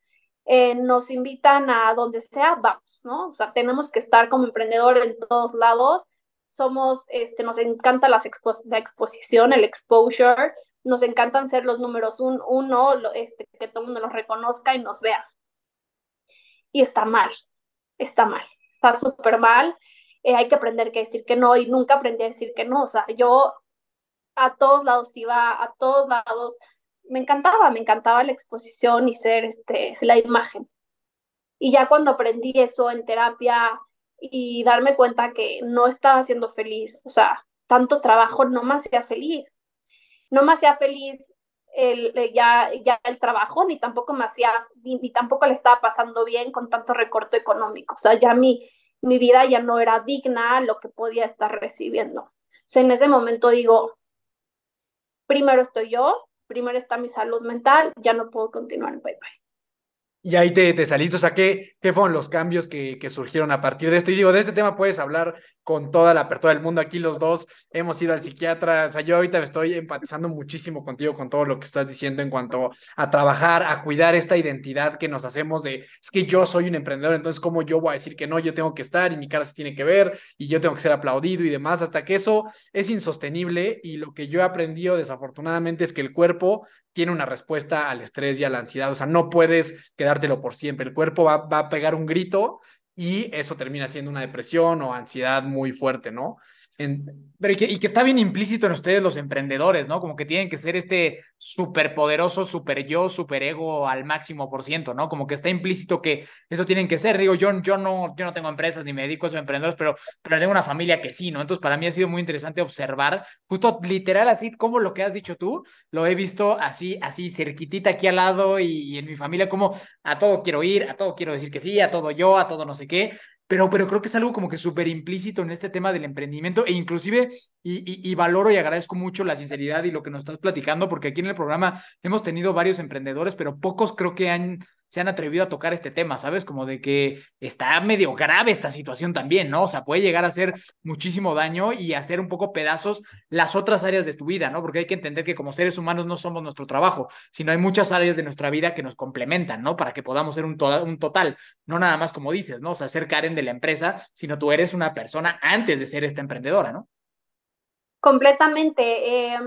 Eh, nos invitan a donde sea, vamos, ¿no? O sea, tenemos que estar como emprendedor en todos lados. Somos, este, nos encanta las la exposición, el exposure, nos encantan ser los números un, uno, este, que todo el mundo nos reconozca y nos vea. Y está mal, está mal, está súper mal. Eh, hay que aprender que decir que no y nunca aprendí a decir que no. O sea, yo a todos lados iba, a todos lados, me encantaba, me encantaba la exposición y ser este, la imagen. Y ya cuando aprendí eso en terapia y darme cuenta que no estaba siendo feliz, o sea, tanto trabajo no me hacía feliz. No me hacía feliz el, ya, ya el trabajo, ni tampoco me hacía, ni, tampoco le estaba pasando bien con tanto recorte económico. O sea, ya mi, mi vida ya no era digna lo que podía estar recibiendo. O sea, en ese momento digo, primero estoy yo, primero está mi salud mental, ya no puedo continuar en PayPal. Y ahí te, te saliste, o sea, ¿qué, ¿qué, fueron los cambios que, que, surgieron a partir de esto? Y digo, de este tema puedes hablar con toda la apertura del mundo. Aquí los dos hemos ido al psiquiatra, o sea, yo ahorita me estoy empatizando muchísimo contigo con todo lo que estás diciendo en cuanto a trabajar, a cuidar esta identidad que nos hacemos de, es que yo soy un emprendedor, entonces ¿cómo yo voy a decir que no? Yo tengo que estar y mi cara se tiene que ver y yo tengo que ser aplaudido y demás, hasta que eso es insostenible y lo que yo he aprendido desafortunadamente es que el cuerpo tiene una respuesta al estrés y a la ansiedad. O sea, no puedes por siempre. El cuerpo va, va a pegar un grito y eso termina siendo una depresión o ansiedad muy fuerte, ¿no? Pero y que, y que, está bien implícito en ustedes los emprendedores, ¿no? Como que tienen que ser este súper poderoso, súper yo, súper ego al máximo por ciento, ¿no? Como que está implícito que eso tienen que ser. Digo, yo, yo, no, yo no tengo empresas ni me dedico a esos emprendedores, pero, pero tengo una familia que sí, ¿no? Entonces, para mí ha sido muy interesante observar, justo literal así como lo que has dicho tú, lo he visto así, así cerquitita aquí al lado y, y en mi familia, como a todo quiero ir, a todo quiero decir que sí, a todo yo, a todo no sé qué. Pero, pero creo que es algo como que súper implícito en este tema del emprendimiento e inclusive, y, y, valoro y agradezco mucho la sinceridad y lo que nos estás platicando, porque aquí en el programa hemos tenido varios emprendedores, pero pocos creo que han, se han atrevido a tocar este tema, ¿sabes? Como de que está medio grave esta situación también, ¿no? O sea, puede llegar a hacer muchísimo daño y hacer un poco pedazos las otras áreas de tu vida, ¿no? Porque hay que entender que como seres humanos no somos nuestro trabajo, sino hay muchas áreas de nuestra vida que nos complementan, ¿no? Para que podamos ser un, un total, no nada más como dices, ¿no? O sea, ser Karen de la empresa, sino tú eres una persona antes de ser esta emprendedora, ¿no? Completamente. Eh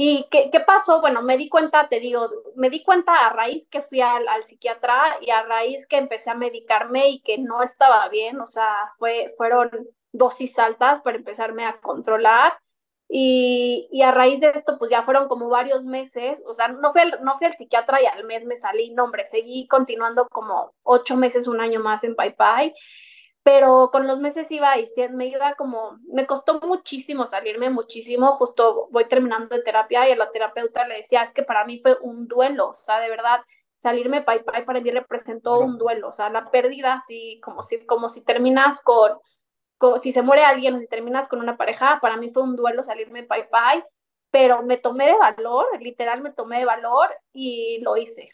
¿Y qué, qué, pasó? Bueno, me di cuenta, te digo, me di cuenta a raíz que fui al, al, psiquiatra y a raíz que empecé a medicarme y que no estaba bien, o sea, fue, fueron dosis altas para empezarme a controlar. Y, y, a raíz de esto, pues ya fueron como varios meses, o sea, no fui, no fui al psiquiatra y al mes me salí, no, hombre, seguí continuando como ocho meses, un año más en Pai Pai pero con los meses iba y me iba como, me costó muchísimo salirme, muchísimo, justo voy terminando de terapia y a la terapeuta le decía, es que para mí fue un duelo, o sea, de verdad, salirme Pai Pai para mí representó un duelo, o sea, la pérdida, así como si, como si terminas con, con, si se muere alguien o si terminas con una pareja, para mí fue un duelo salirme Pai Pai, pero me tomé de valor, literal me tomé de valor y lo hice.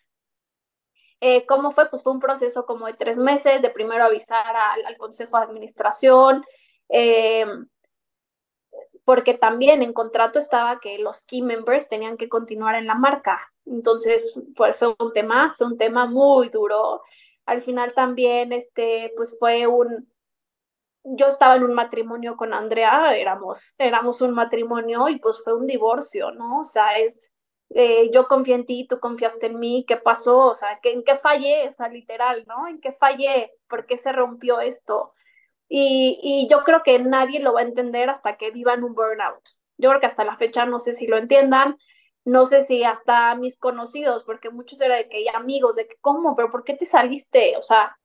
Eh, ¿Cómo fue? Pues fue un proceso como de tres meses, de primero avisar al, Consejo de Administración, eh, porque también en contrato estaba que los key members tenían que continuar en la marca. Entonces, pues fue un tema, fue un tema muy duro. Al final también, este, pues fue un, yo estaba en un matrimonio con Andrea, éramos, éramos un matrimonio y pues fue un divorcio, ¿no? O sea, es, eh, yo confié en ti, tú confiaste en mí, ¿qué pasó? O sea, ¿en qué fallé? O sea, literal, ¿no? ¿En qué fallé? ¿Por qué se rompió esto? Y, y yo creo que nadie lo va a entender hasta que vivan un burnout. Yo creo que hasta la fecha no sé si lo entiendan, no sé si hasta mis conocidos, porque muchos eran de que hay amigos, de que, ¿cómo? ¿Pero por qué te saliste? O sea,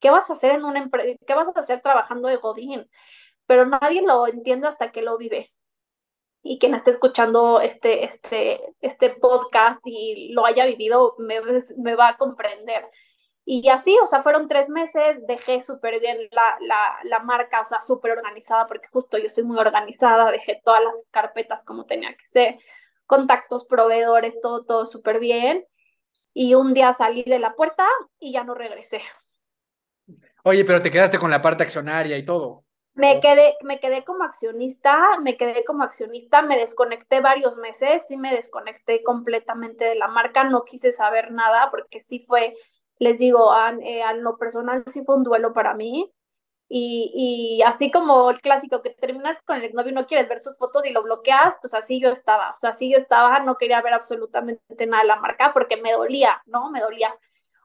¿qué vas a hacer en una empresa? ¿Qué vas a hacer trabajando de Godín? Pero nadie lo entiende hasta que lo vive y quien esté escuchando este, este, este podcast y lo haya vivido me, me va a comprender. Y así, o sea, fueron tres meses, dejé súper bien la, la, la, marca, o sea, súper organizada, porque justo yo soy muy organizada, dejé todas las carpetas como tenía que ser, contactos, proveedores, todo, todo súper bien. Y un día salí de la puerta y ya no regresé. Oye, pero te quedaste con la parte accionaria y todo. Me quedé, me quedé como accionista, me quedé como accionista, me desconecté varios meses, sí me desconecté completamente de la marca, no quise saber nada porque sí fue, les digo, a, eh, a lo personal sí fue un duelo para mí. Y, y, así como el clásico que terminas con el novio no quieres ver sus fotos y lo bloqueas, pues así yo estaba, o sea, así yo estaba, no quería ver absolutamente nada de la marca porque me dolía, ¿no? Me dolía.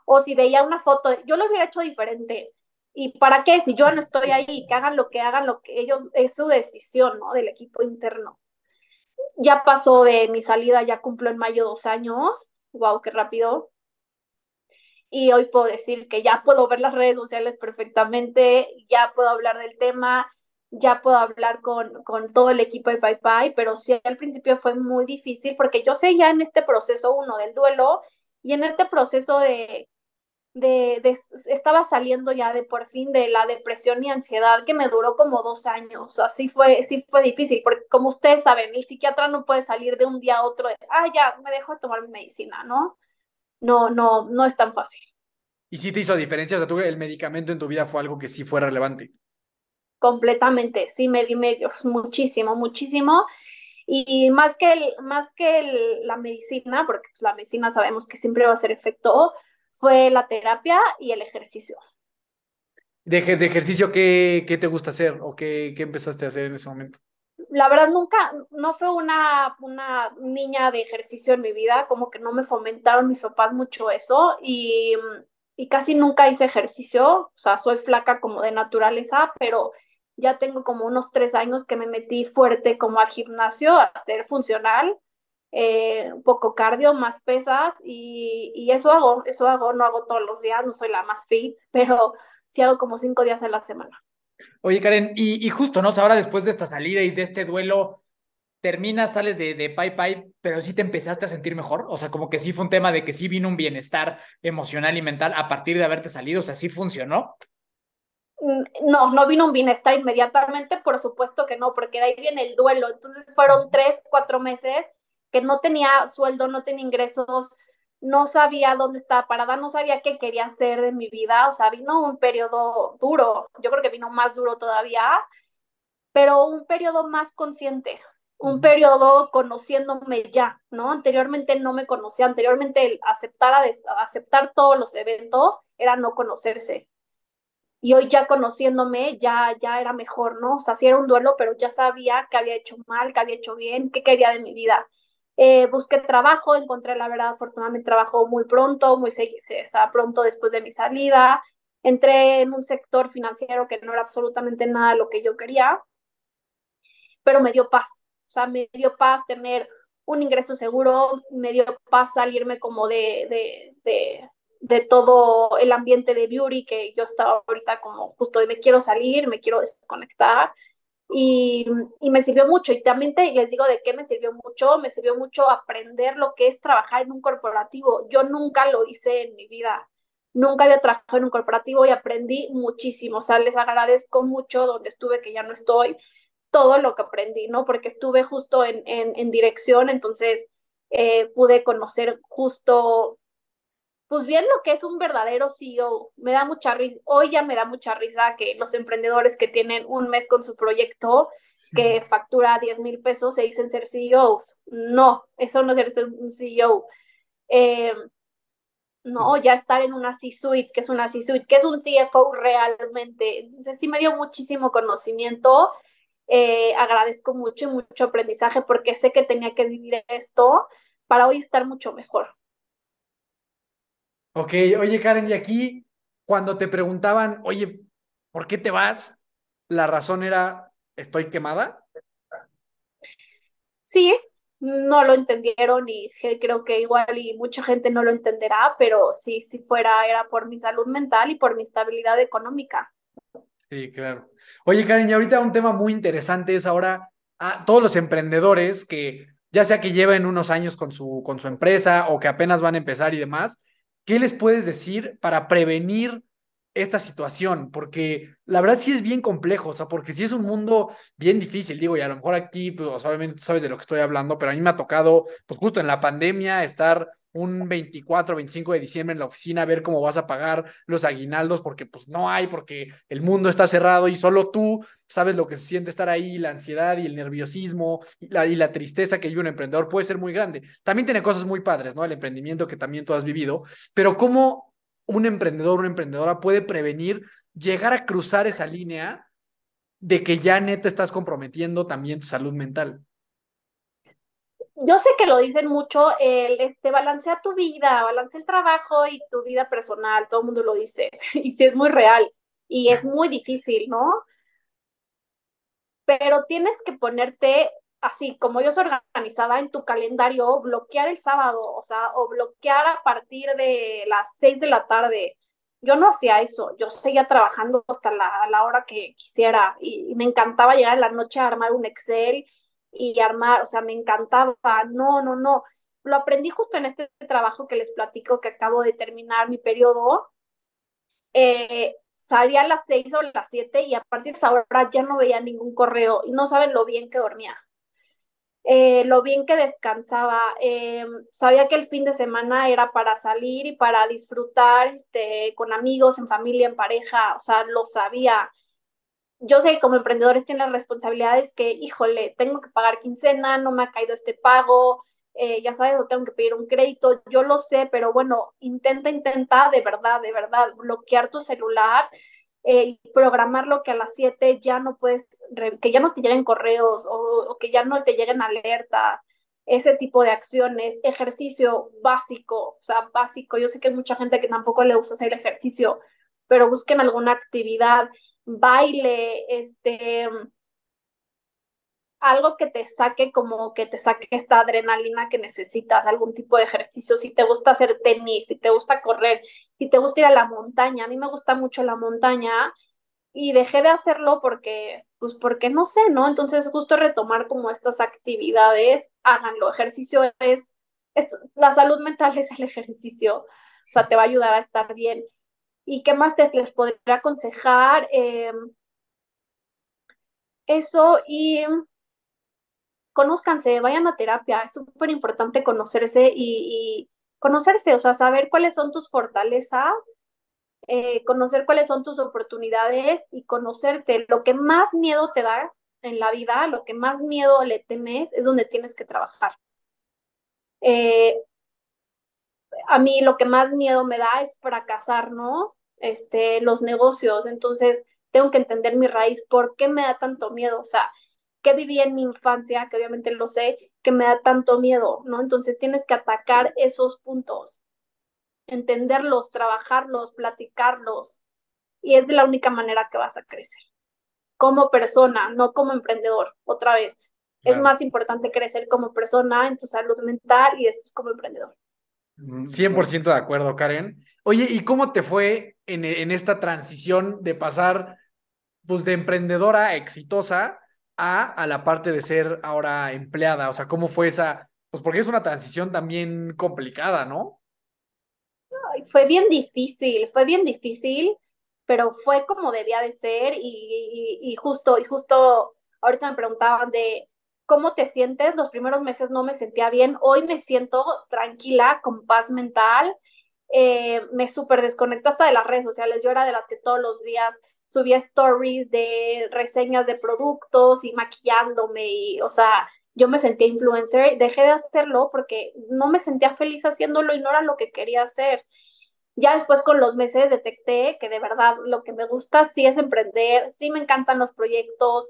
O si veía una foto, yo lo hubiera hecho diferente ¿Y para qué? Si yo no estoy ahí, que hagan lo que hagan, lo que ellos, es su decisión, ¿no? Del equipo interno. Ya pasó de mi salida, ya cumplo en mayo dos años. Wow, qué rápido. Y hoy puedo decir que ya puedo ver las redes sociales perfectamente, ya puedo hablar del tema, ya puedo hablar con, con todo el equipo de Pai Pai, pero sí al principio fue muy difícil porque yo sé ya en este proceso uno del duelo y en este proceso de de, de, estaba saliendo ya de por fin de la depresión y ansiedad que me duró como dos años. Así fue, sí fue difícil, porque como ustedes saben, el psiquiatra no puede salir de un día a otro, de, ah, ya, me dejo de tomar mi medicina, ¿no? No, no, no es tan fácil. ¿Y sí te hizo diferencia? O sea, ¿tú, el medicamento en tu vida fue algo que sí fue relevante. Completamente, sí, me di medios, muchísimo, muchísimo. Y más que, el, más que el, la medicina, porque pues, la medicina sabemos que siempre va a ser efecto, fue la terapia y el ejercicio. ¿De, de ejercicio qué, qué, te gusta hacer o qué, qué, empezaste a hacer en ese momento? La verdad, nunca, no fue una, una niña de ejercicio en mi vida, como que no me fomentaron mis papás mucho eso y, y casi nunca hice ejercicio, o sea, soy flaca como de naturaleza, pero ya tengo como unos tres años que me metí fuerte como al gimnasio a ser funcional, eh, un poco cardio, más pesas y, y, eso hago, eso hago, no hago todos los días, no soy la más fit, pero sí hago como cinco días a la semana. Oye, Karen, y, y justo, ¿no? ahora después de esta salida y de este duelo, terminas, sales de, de Pai Pai, pero sí te empezaste a sentir mejor. O sea, como que sí fue un tema de que sí vino un bienestar emocional y mental a partir de haberte salido. O sea, sí funcionó. Mm, no, no vino un bienestar inmediatamente, por supuesto que no, porque de ahí viene el duelo. Entonces fueron tres, cuatro meses que no tenía sueldo, no tenía ingresos, no sabía dónde estaba parada, no sabía qué quería hacer de mi vida. O sea, vino un periodo duro, yo creo que vino más duro todavía, pero un periodo más consciente, un periodo conociéndome ya, ¿no? Anteriormente no me conocía, anteriormente el aceptar, aceptar todos los eventos era no conocerse y hoy ya conociéndome ya, ya era mejor, ¿no? O sea, sí era un duelo, pero ya sabía qué había hecho mal, qué había hecho bien, qué quería de mi vida. Eh, busqué trabajo, encontré la verdad, afortunadamente trabajo muy pronto, muy sea, pronto después de mi salida. Entré en un sector financiero que no era absolutamente nada lo que yo quería, pero me dio paz, o sea, me dio paz tener un ingreso seguro, me dio paz salirme como de, de, de, de todo el ambiente de beauty que yo estaba ahorita como justo de me quiero salir, me quiero desconectar y, y me sirvió mucho y también te, les digo de qué me sirvió mucho, me sirvió mucho aprender lo que es trabajar en un corporativo. Yo nunca lo hice en mi vida, nunca había trabajado en un corporativo y aprendí muchísimo, o sea, les agradezco mucho donde estuve que ya no estoy, todo lo que aprendí, ¿no? Porque estuve justo en, en, en dirección, entonces eh, pude conocer justo pues bien lo que es un verdadero CEO. Me da mucha risa, hoy ya me da mucha risa que los emprendedores que tienen un mes con su proyecto, que factura 10 mil pesos, se dicen ser CEOs. No, eso no es ser un CEO. Eh, no, ya estar en una C-Suite, que es una C-Suite, que es un CFO realmente. Entonces sí me dio muchísimo conocimiento. Eh, agradezco mucho y mucho aprendizaje porque sé que tenía que vivir esto para hoy estar mucho mejor. Ok, oye Karen, y aquí cuando te preguntaban, oye, ¿por qué te vas? La razón era, ¿estoy quemada? Sí, no lo entendieron y creo que igual y mucha gente no lo entenderá, pero sí, si fuera, era por mi salud mental y por mi estabilidad económica. Sí, claro. Oye, Karen, y ahorita un tema muy interesante es ahora a todos los emprendedores que ya sea que lleven unos años con su, con su empresa o que apenas van a empezar y demás, ¿qué les puedes decir para prevenir esta situación? Porque la verdad sí es bien complejo, o sea, porque sí es un mundo bien difícil, digo, y a lo mejor aquí, pues obviamente tú sabes de lo que estoy hablando, pero a mí me ha tocado, pues justo en la pandemia, estar un 24, 25 de diciembre en la oficina a ver cómo vas a pagar los aguinaldos, porque pues no hay, porque el mundo está cerrado y solo tú sabes lo que se siente estar ahí, la ansiedad y el nerviosismo y la, y la tristeza que vive un emprendedor puede ser muy grande. También tiene cosas muy padres, ¿no? El emprendimiento que también tú has vivido, pero cómo un emprendedor, una emprendedora puede prevenir llegar a cruzar esa línea de que ya neta estás comprometiendo también tu salud mental yo sé que lo dicen mucho, el este, balancea tu vida, balancea el trabajo y tu vida personal, todo el mundo lo dice, y sí es muy real, y es muy difícil, ¿no? Pero tienes que ponerte así, como yo soy organizada en tu calendario, bloquear el sábado, o sea, o bloquear a partir de las seis de la tarde. Yo no hacía eso, yo seguía trabajando hasta la, la hora que quisiera y, me encantaba llegar en la noche a armar un Excel y armar, o sea, me encantaba, no, no, no. Lo aprendí justo en este trabajo que les platico que acabo de terminar mi periodo. Eh, salía a las seis o las siete y a partir de esa hora ya no veía ningún correo y no saben lo bien que dormía. Eh, lo bien que descansaba, eh, sabía que el fin de semana era para salir y para disfrutar este, con amigos, en familia, en pareja, o sea, lo sabía yo sé que como emprendedores tienen responsabilidades que, híjole, tengo que pagar quincena, no me ha caído este pago, eh, ya sabes, o tengo que pedir un crédito, yo lo sé, pero bueno, intenta, intenta de verdad, de verdad, bloquear tu celular eh, programarlo que a las 7 ya no puedes, que ya no te lleguen correos o, o que ya no te lleguen alertas, ese tipo de acciones, ejercicio básico, o sea, básico, yo sé que hay mucha gente que tampoco le gusta hacer ejercicio, pero busquen alguna actividad baile, este, algo que te saque como que te saque esta adrenalina que necesitas, algún tipo de ejercicio, si te gusta hacer tenis, si te gusta correr, si te gusta ir a la montaña, a mí me gusta mucho la montaña y dejé de hacerlo porque, pues porque no sé, ¿no? Entonces justo retomar como estas actividades, háganlo, ejercicio es, es la salud mental es el ejercicio, o sea, te va a ayudar a estar bien. ¿Y qué más te les podría aconsejar? Eh, eso y conózcanse, vayan a terapia, es súper importante conocerse y, y, conocerse, o sea, saber cuáles son tus fortalezas, eh, conocer cuáles son tus oportunidades y conocerte. Lo que más miedo te da en la vida, lo que más miedo le temes, es donde tienes que trabajar. Eh, a mí lo que más miedo me da es fracasar, ¿no? Este, los negocios. Entonces, tengo que entender mi raíz, ¿por qué me da tanto miedo? O sea, ¿qué viví en mi infancia? Que obviamente lo sé, que me da tanto miedo, ¿no? Entonces, tienes que atacar esos puntos, entenderlos, trabajarlos, platicarlos. Y es de la única manera que vas a crecer. Como persona, no como emprendedor, otra vez. Claro. Es más importante crecer como persona en tu salud mental y después como emprendedor. 100% de acuerdo, Karen. Oye, ¿y cómo te fue en, en, esta transición de pasar pues de emprendedora exitosa a, a la parte de ser ahora empleada? O sea, ¿cómo fue esa? Pues porque es una transición también complicada, ¿no? Ay, fue bien difícil, fue bien difícil, pero fue como debía de ser y, y, y justo, y justo ahorita me preguntaban de, ¿Cómo te sientes? Los primeros meses no me sentía bien. Hoy me siento tranquila, con paz mental. Eh, me súper desconecto hasta de las redes sociales. Yo era de las que todos los días subía stories de reseñas de productos y maquillándome y, o sea, yo me sentía influencer. Dejé de hacerlo porque no me sentía feliz haciéndolo y no era lo que quería hacer. Ya después con los meses detecté que de verdad lo que me gusta sí es emprender, sí me encantan los proyectos,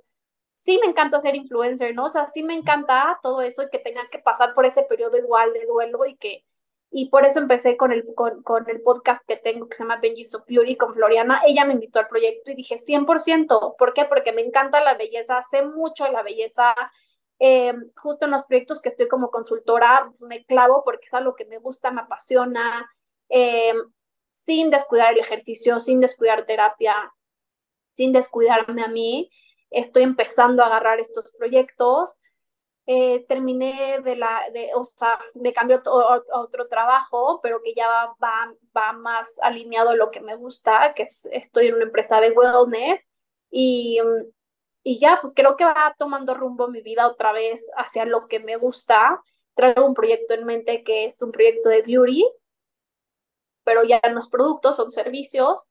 sí me encanta ser influencer, ¿no? O sea, sí me encanta todo eso y que tenga que pasar por ese periodo igual de duelo y que, y por eso empecé con el, con, con el podcast que tengo que se llama Benji So Beauty con Floriana. Ella me invitó al proyecto y dije 100%. ¿Por qué? Porque me encanta la belleza, sé mucho la belleza. Eh, justo en los proyectos que estoy como consultora, pues me clavo porque es algo que me gusta, me apasiona, eh, sin descuidar el ejercicio, sin descuidar terapia, sin descuidarme a mí estoy empezando a agarrar estos proyectos. Eh, terminé de la, de, o sea, de cambio a otro trabajo, pero que ya va, va, va, más alineado a lo que me gusta, que es, estoy en una empresa de wellness y, y ya, pues creo que va tomando rumbo mi vida otra vez hacia lo que me gusta. Traigo un proyecto en mente que es un proyecto de beauty, pero ya no es productos, son servicios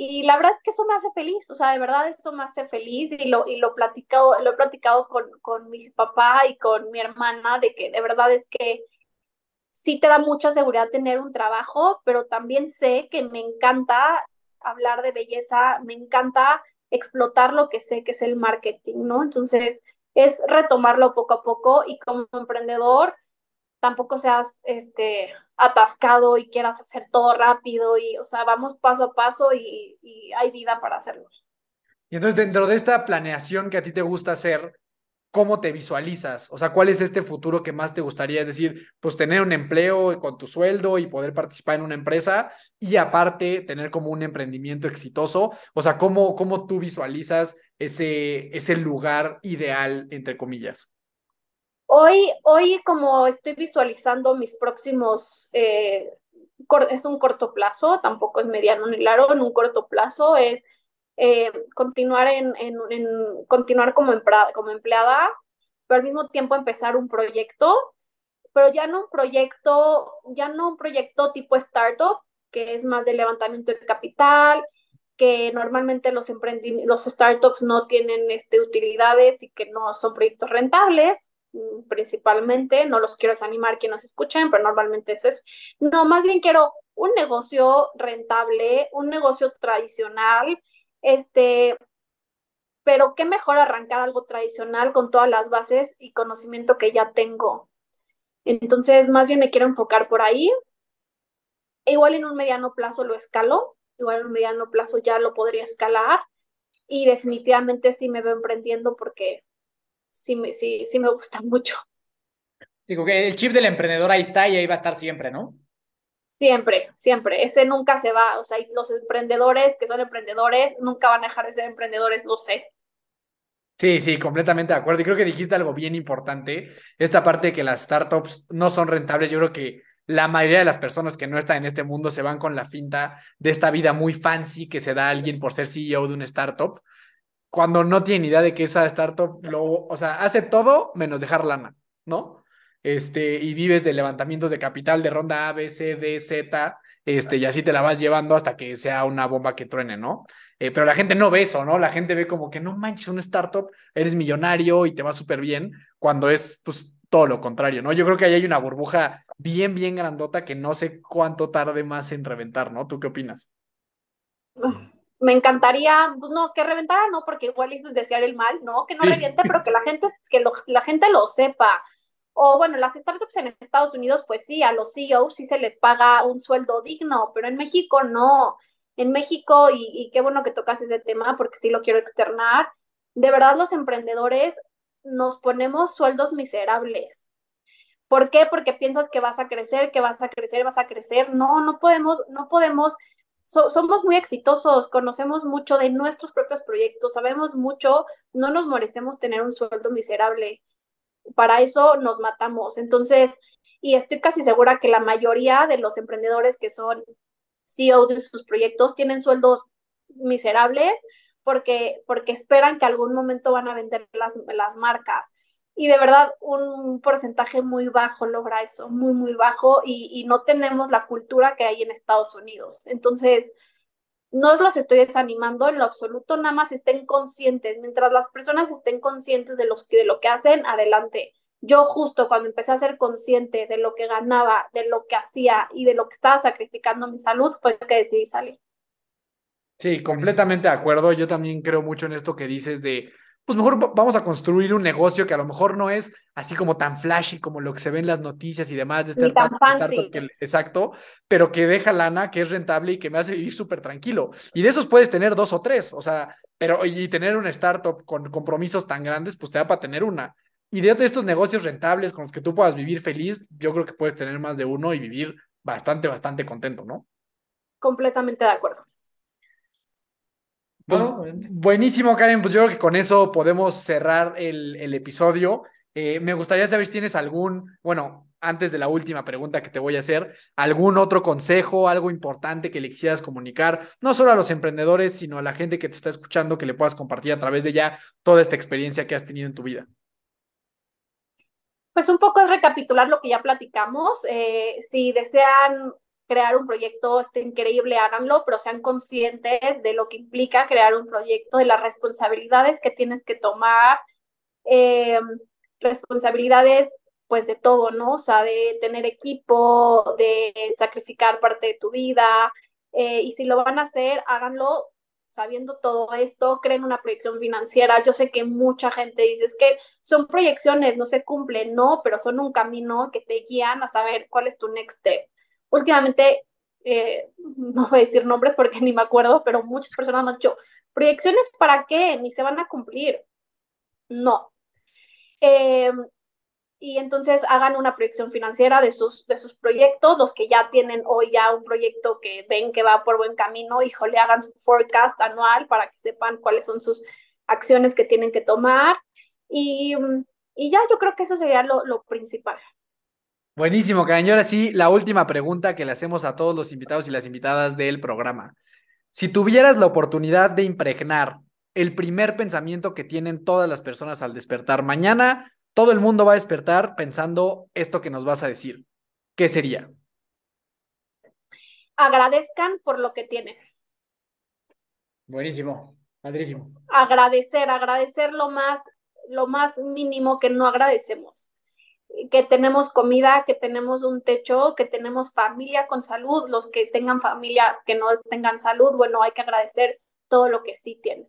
y la verdad es que eso me hace feliz, o sea, de verdad eso me hace feliz y lo, y lo, platicado, lo he platicado con, con mi papá y con mi hermana, de que de verdad es que sí te da mucha seguridad tener un trabajo, pero también sé que me encanta hablar de belleza, me encanta explotar lo que sé que es el marketing, ¿no? Entonces, es retomarlo poco a poco y como emprendedor, tampoco seas este atascado y quieras hacer todo rápido y, o sea, vamos paso a paso y, y, hay vida para hacerlo. Y entonces, dentro de esta planeación que a ti te gusta hacer, ¿cómo te visualizas? O sea, ¿cuál es este futuro que más te gustaría? Es decir, pues tener un empleo con tu sueldo y poder participar en una empresa y aparte tener como un emprendimiento exitoso. O sea, ¿cómo, cómo tú visualizas ese, ese lugar ideal, entre comillas? Hoy, hoy como estoy visualizando mis próximos, eh, es un corto plazo, tampoco es mediano ni largo, en un corto plazo es eh, continuar, en, continuar como, empleada, como empleada, pero al mismo tiempo empezar un proyecto, pero ya no un proyecto, ya no un proyecto tipo startup, que es más de levantamiento de capital, que normalmente los, los startups no tienen este, utilidades y que no son proyectos rentables principalmente, no los quiero desanimar que nos escuchen, pero normalmente eso es, no, más bien quiero un negocio rentable, un negocio tradicional, este, pero qué mejor arrancar algo tradicional con todas las bases y conocimiento que ya tengo. Entonces, más bien me quiero enfocar por ahí. Igual en un mediano plazo lo escalo, igual en un mediano plazo ya lo podría escalar, y definitivamente sí me veo emprendiendo porque sí me, sí, sí me gusta mucho. Digo que el chip del emprendedor ahí está y ahí va a estar siempre, ¿no? Siempre, siempre. Ese nunca se va. O sea, los emprendedores que son emprendedores nunca van a dejar de ser emprendedores, lo sé. Sí, sí, completamente de acuerdo. Y creo que dijiste algo bien importante. Esta parte de que las startups no son rentables, yo creo que la mayoría de las personas que no están en este mundo se van con la finta de esta vida muy fancy que se da a alguien por ser CEO de una startup, cuando no tienen idea de que esa startup lo, o sea, hace todo menos dejar lana, ¿no? Este, y vives de levantamientos de capital de ronda A, B, C, D, Z, este, y así te la vas llevando hasta que sea una bomba que truene, ¿no? Eh, pero la gente no ve eso, ¿no? La gente ve como que no manches, una startup, eres millonario y te va súper bien, cuando es, pues, todo lo contrario, ¿no? Yo creo que ahí hay una burbuja bien, bien grandota que no sé cuánto tarde más en reventar, ¿no? ¿Tú qué opinas? Me encantaría, pues no, que reventara no, porque igual es desear el mal, ¿no? Que no reviente, pero que la gente, que la gente lo sepa. O bueno, las startups en Estados Unidos, pues sí, a los CEOs sí se les paga un sueldo digno, pero en México no. En México, y, y qué bueno que tocas ese tema, porque sí lo quiero externar, de verdad los emprendedores nos ponemos sueldos miserables. ¿Por qué? Porque piensas que vas a crecer, que vas a crecer, vas a crecer. No, no podemos, no podemos, somos muy exitosos, conocemos mucho de nuestros propios proyectos, sabemos mucho, no nos merecemos tener un sueldo miserable. Para eso nos matamos. Entonces, y estoy casi segura que la mayoría de los emprendedores que son CEOs de sus proyectos tienen sueldos miserables porque, porque esperan que algún momento van a vender las, las marcas y de verdad un porcentaje muy bajo logra eso, muy, muy bajo y, no tenemos la cultura que hay en Estados Unidos. Entonces, no os los estoy desanimando en lo absoluto, nada más estén conscientes. Mientras las personas estén conscientes de, los, de lo que hacen, adelante. Yo justo cuando empecé a ser consciente de lo que ganaba, de lo que hacía y de lo que estaba sacrificando mi salud, fue que decidí salir. Sí, completamente de acuerdo. Yo también creo mucho en esto que dices de pues mejor vamos a construir un negocio que a lo mejor no es así como tan flashy como lo que se ve en las noticias y demás de startup, startup que, exacto, pero que deja lana, que es rentable y que me hace vivir súper tranquilo. Y de esos puedes tener dos o tres, o sea, pero y tener una startup con compromisos tan grandes, pues te da para tener una. Y de estos negocios rentables con los que tú puedas vivir feliz, yo creo que puedes tener más de uno y vivir bastante, bastante contento, ¿no? Completamente de acuerdo. Pues, buenísimo, Karen. Pues yo creo que con eso podemos cerrar el, el episodio. Eh, me gustaría saber si tienes algún, bueno, antes de la última pregunta que te voy a hacer, algún otro consejo, algo importante que le quisieras comunicar, no solo a los emprendedores, sino a la gente que te está escuchando, que le puedas compartir a través de ya toda esta experiencia que has tenido en tu vida. Pues un poco es recapitular lo que ya platicamos. Eh, si desean crear un proyecto esté increíble, háganlo, pero sean conscientes de lo que implica crear un proyecto, de las responsabilidades que tienes que tomar, eh, responsabilidades pues de todo, ¿no? O sea, de tener equipo, de sacrificar parte de tu vida, eh, y si lo van a hacer, háganlo sabiendo todo esto, creen una proyección financiera. Yo sé que mucha gente dice, que son proyecciones, no se cumplen, no, pero son un camino que te guían a saber cuál es tu next step últimamente, eh, no voy a decir nombres porque ni me acuerdo, pero muchas personas han dicho, proyecciones para qué, ni se van a cumplir. No. Eh, y entonces hagan una proyección financiera de sus, de sus proyectos, los que ya tienen hoy ya un proyecto que ven que va por buen camino, híjole, hagan su forecast anual para que sepan cuáles son sus acciones que tienen que tomar. Y, y ya yo creo que eso sería lo, lo principal. Buenísimo. Y ahora sí, la última pregunta que le hacemos a todos los invitados y las invitadas del programa. Si tuvieras la oportunidad de impregnar el primer pensamiento que tienen todas las personas al despertar, mañana todo el mundo va a despertar pensando esto que nos vas a decir. ¿Qué sería? Agradezcan por lo que tienen. Buenísimo, padrísimo. Agradecer, agradecer lo más, lo más mínimo que no agradecemos que tenemos comida, que tenemos un techo, que tenemos familia con salud, los que tengan familia que no tengan salud, bueno, hay que agradecer todo lo que sí tienen.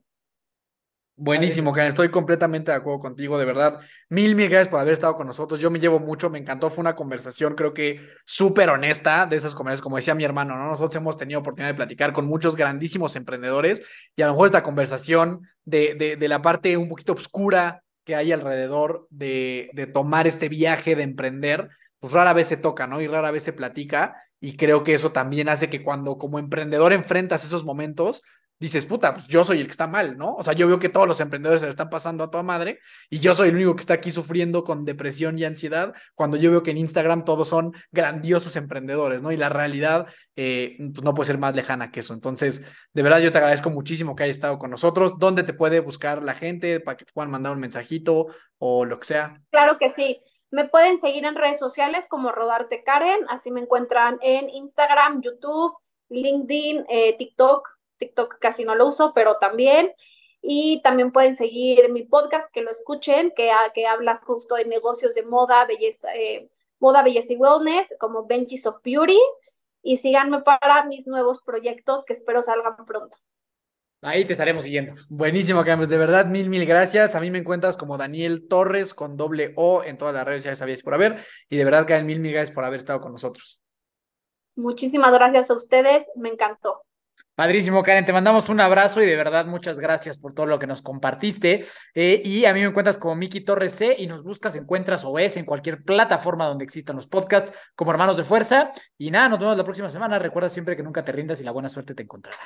Buenísimo, Karen. Estoy completamente de acuerdo contigo, de verdad. Mil, mil gracias por haber estado con nosotros. Yo me llevo mucho, me encantó. Fue una conversación, creo que súper honesta de esas conversaciones, como decía mi hermano, ¿no? Nosotros hemos tenido oportunidad de platicar con muchos grandísimos emprendedores y a lo mejor esta conversación de, de, de la parte un poquito oscura que hay alrededor de, de tomar este viaje, de emprender, pues rara vez se toca, ¿no? Y rara vez se platica. Y creo que eso también hace que cuando como emprendedor enfrentas esos momentos, dices, puta, pues yo soy el que está mal, ¿no? O sea, yo veo que todos los emprendedores se le están pasando a toda madre y yo soy el único que está aquí sufriendo con depresión y ansiedad, cuando yo veo que en Instagram todos son grandiosos emprendedores, ¿no? Y la realidad, eh, pues no puede ser más lejana que eso. Entonces, de verdad, yo te agradezco muchísimo que hayas estado con nosotros. ¿Dónde te puede buscar la gente para que te puedan mandar un mensajito o lo que sea? Claro que sí. Me pueden seguir en redes sociales como Rodarte Karen, así me encuentran en Instagram, YouTube, LinkedIn, eh, TikTok, TikTok casi no lo uso, pero también. Y también pueden seguir mi podcast, que lo escuchen, que, que habla justo de negocios de moda, belleza, eh, moda, belleza y wellness, como Benches of Beauty. Y síganme para mis nuevos proyectos que espero salgan pronto. Ahí te estaremos siguiendo. Buenísimo, Camus. De verdad, mil, mil gracias. A mí me encuentras como Daniel Torres con doble O en todas las redes, ya sabíais por haber. Y de verdad, Karen, mil, mil gracias por haber estado con nosotros. Muchísimas gracias a ustedes. Me encantó. Padrísimo, Karen, te mandamos un abrazo y de verdad muchas gracias por todo lo que nos compartiste. Eh, y a mí me encuentras como Miki Torres C y nos buscas, encuentras o ves en cualquier plataforma donde existan los podcasts como Hermanos de Fuerza. Y nada, nos vemos la próxima semana. Recuerda siempre que nunca te rindas y la buena suerte te encontrará.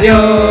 丢。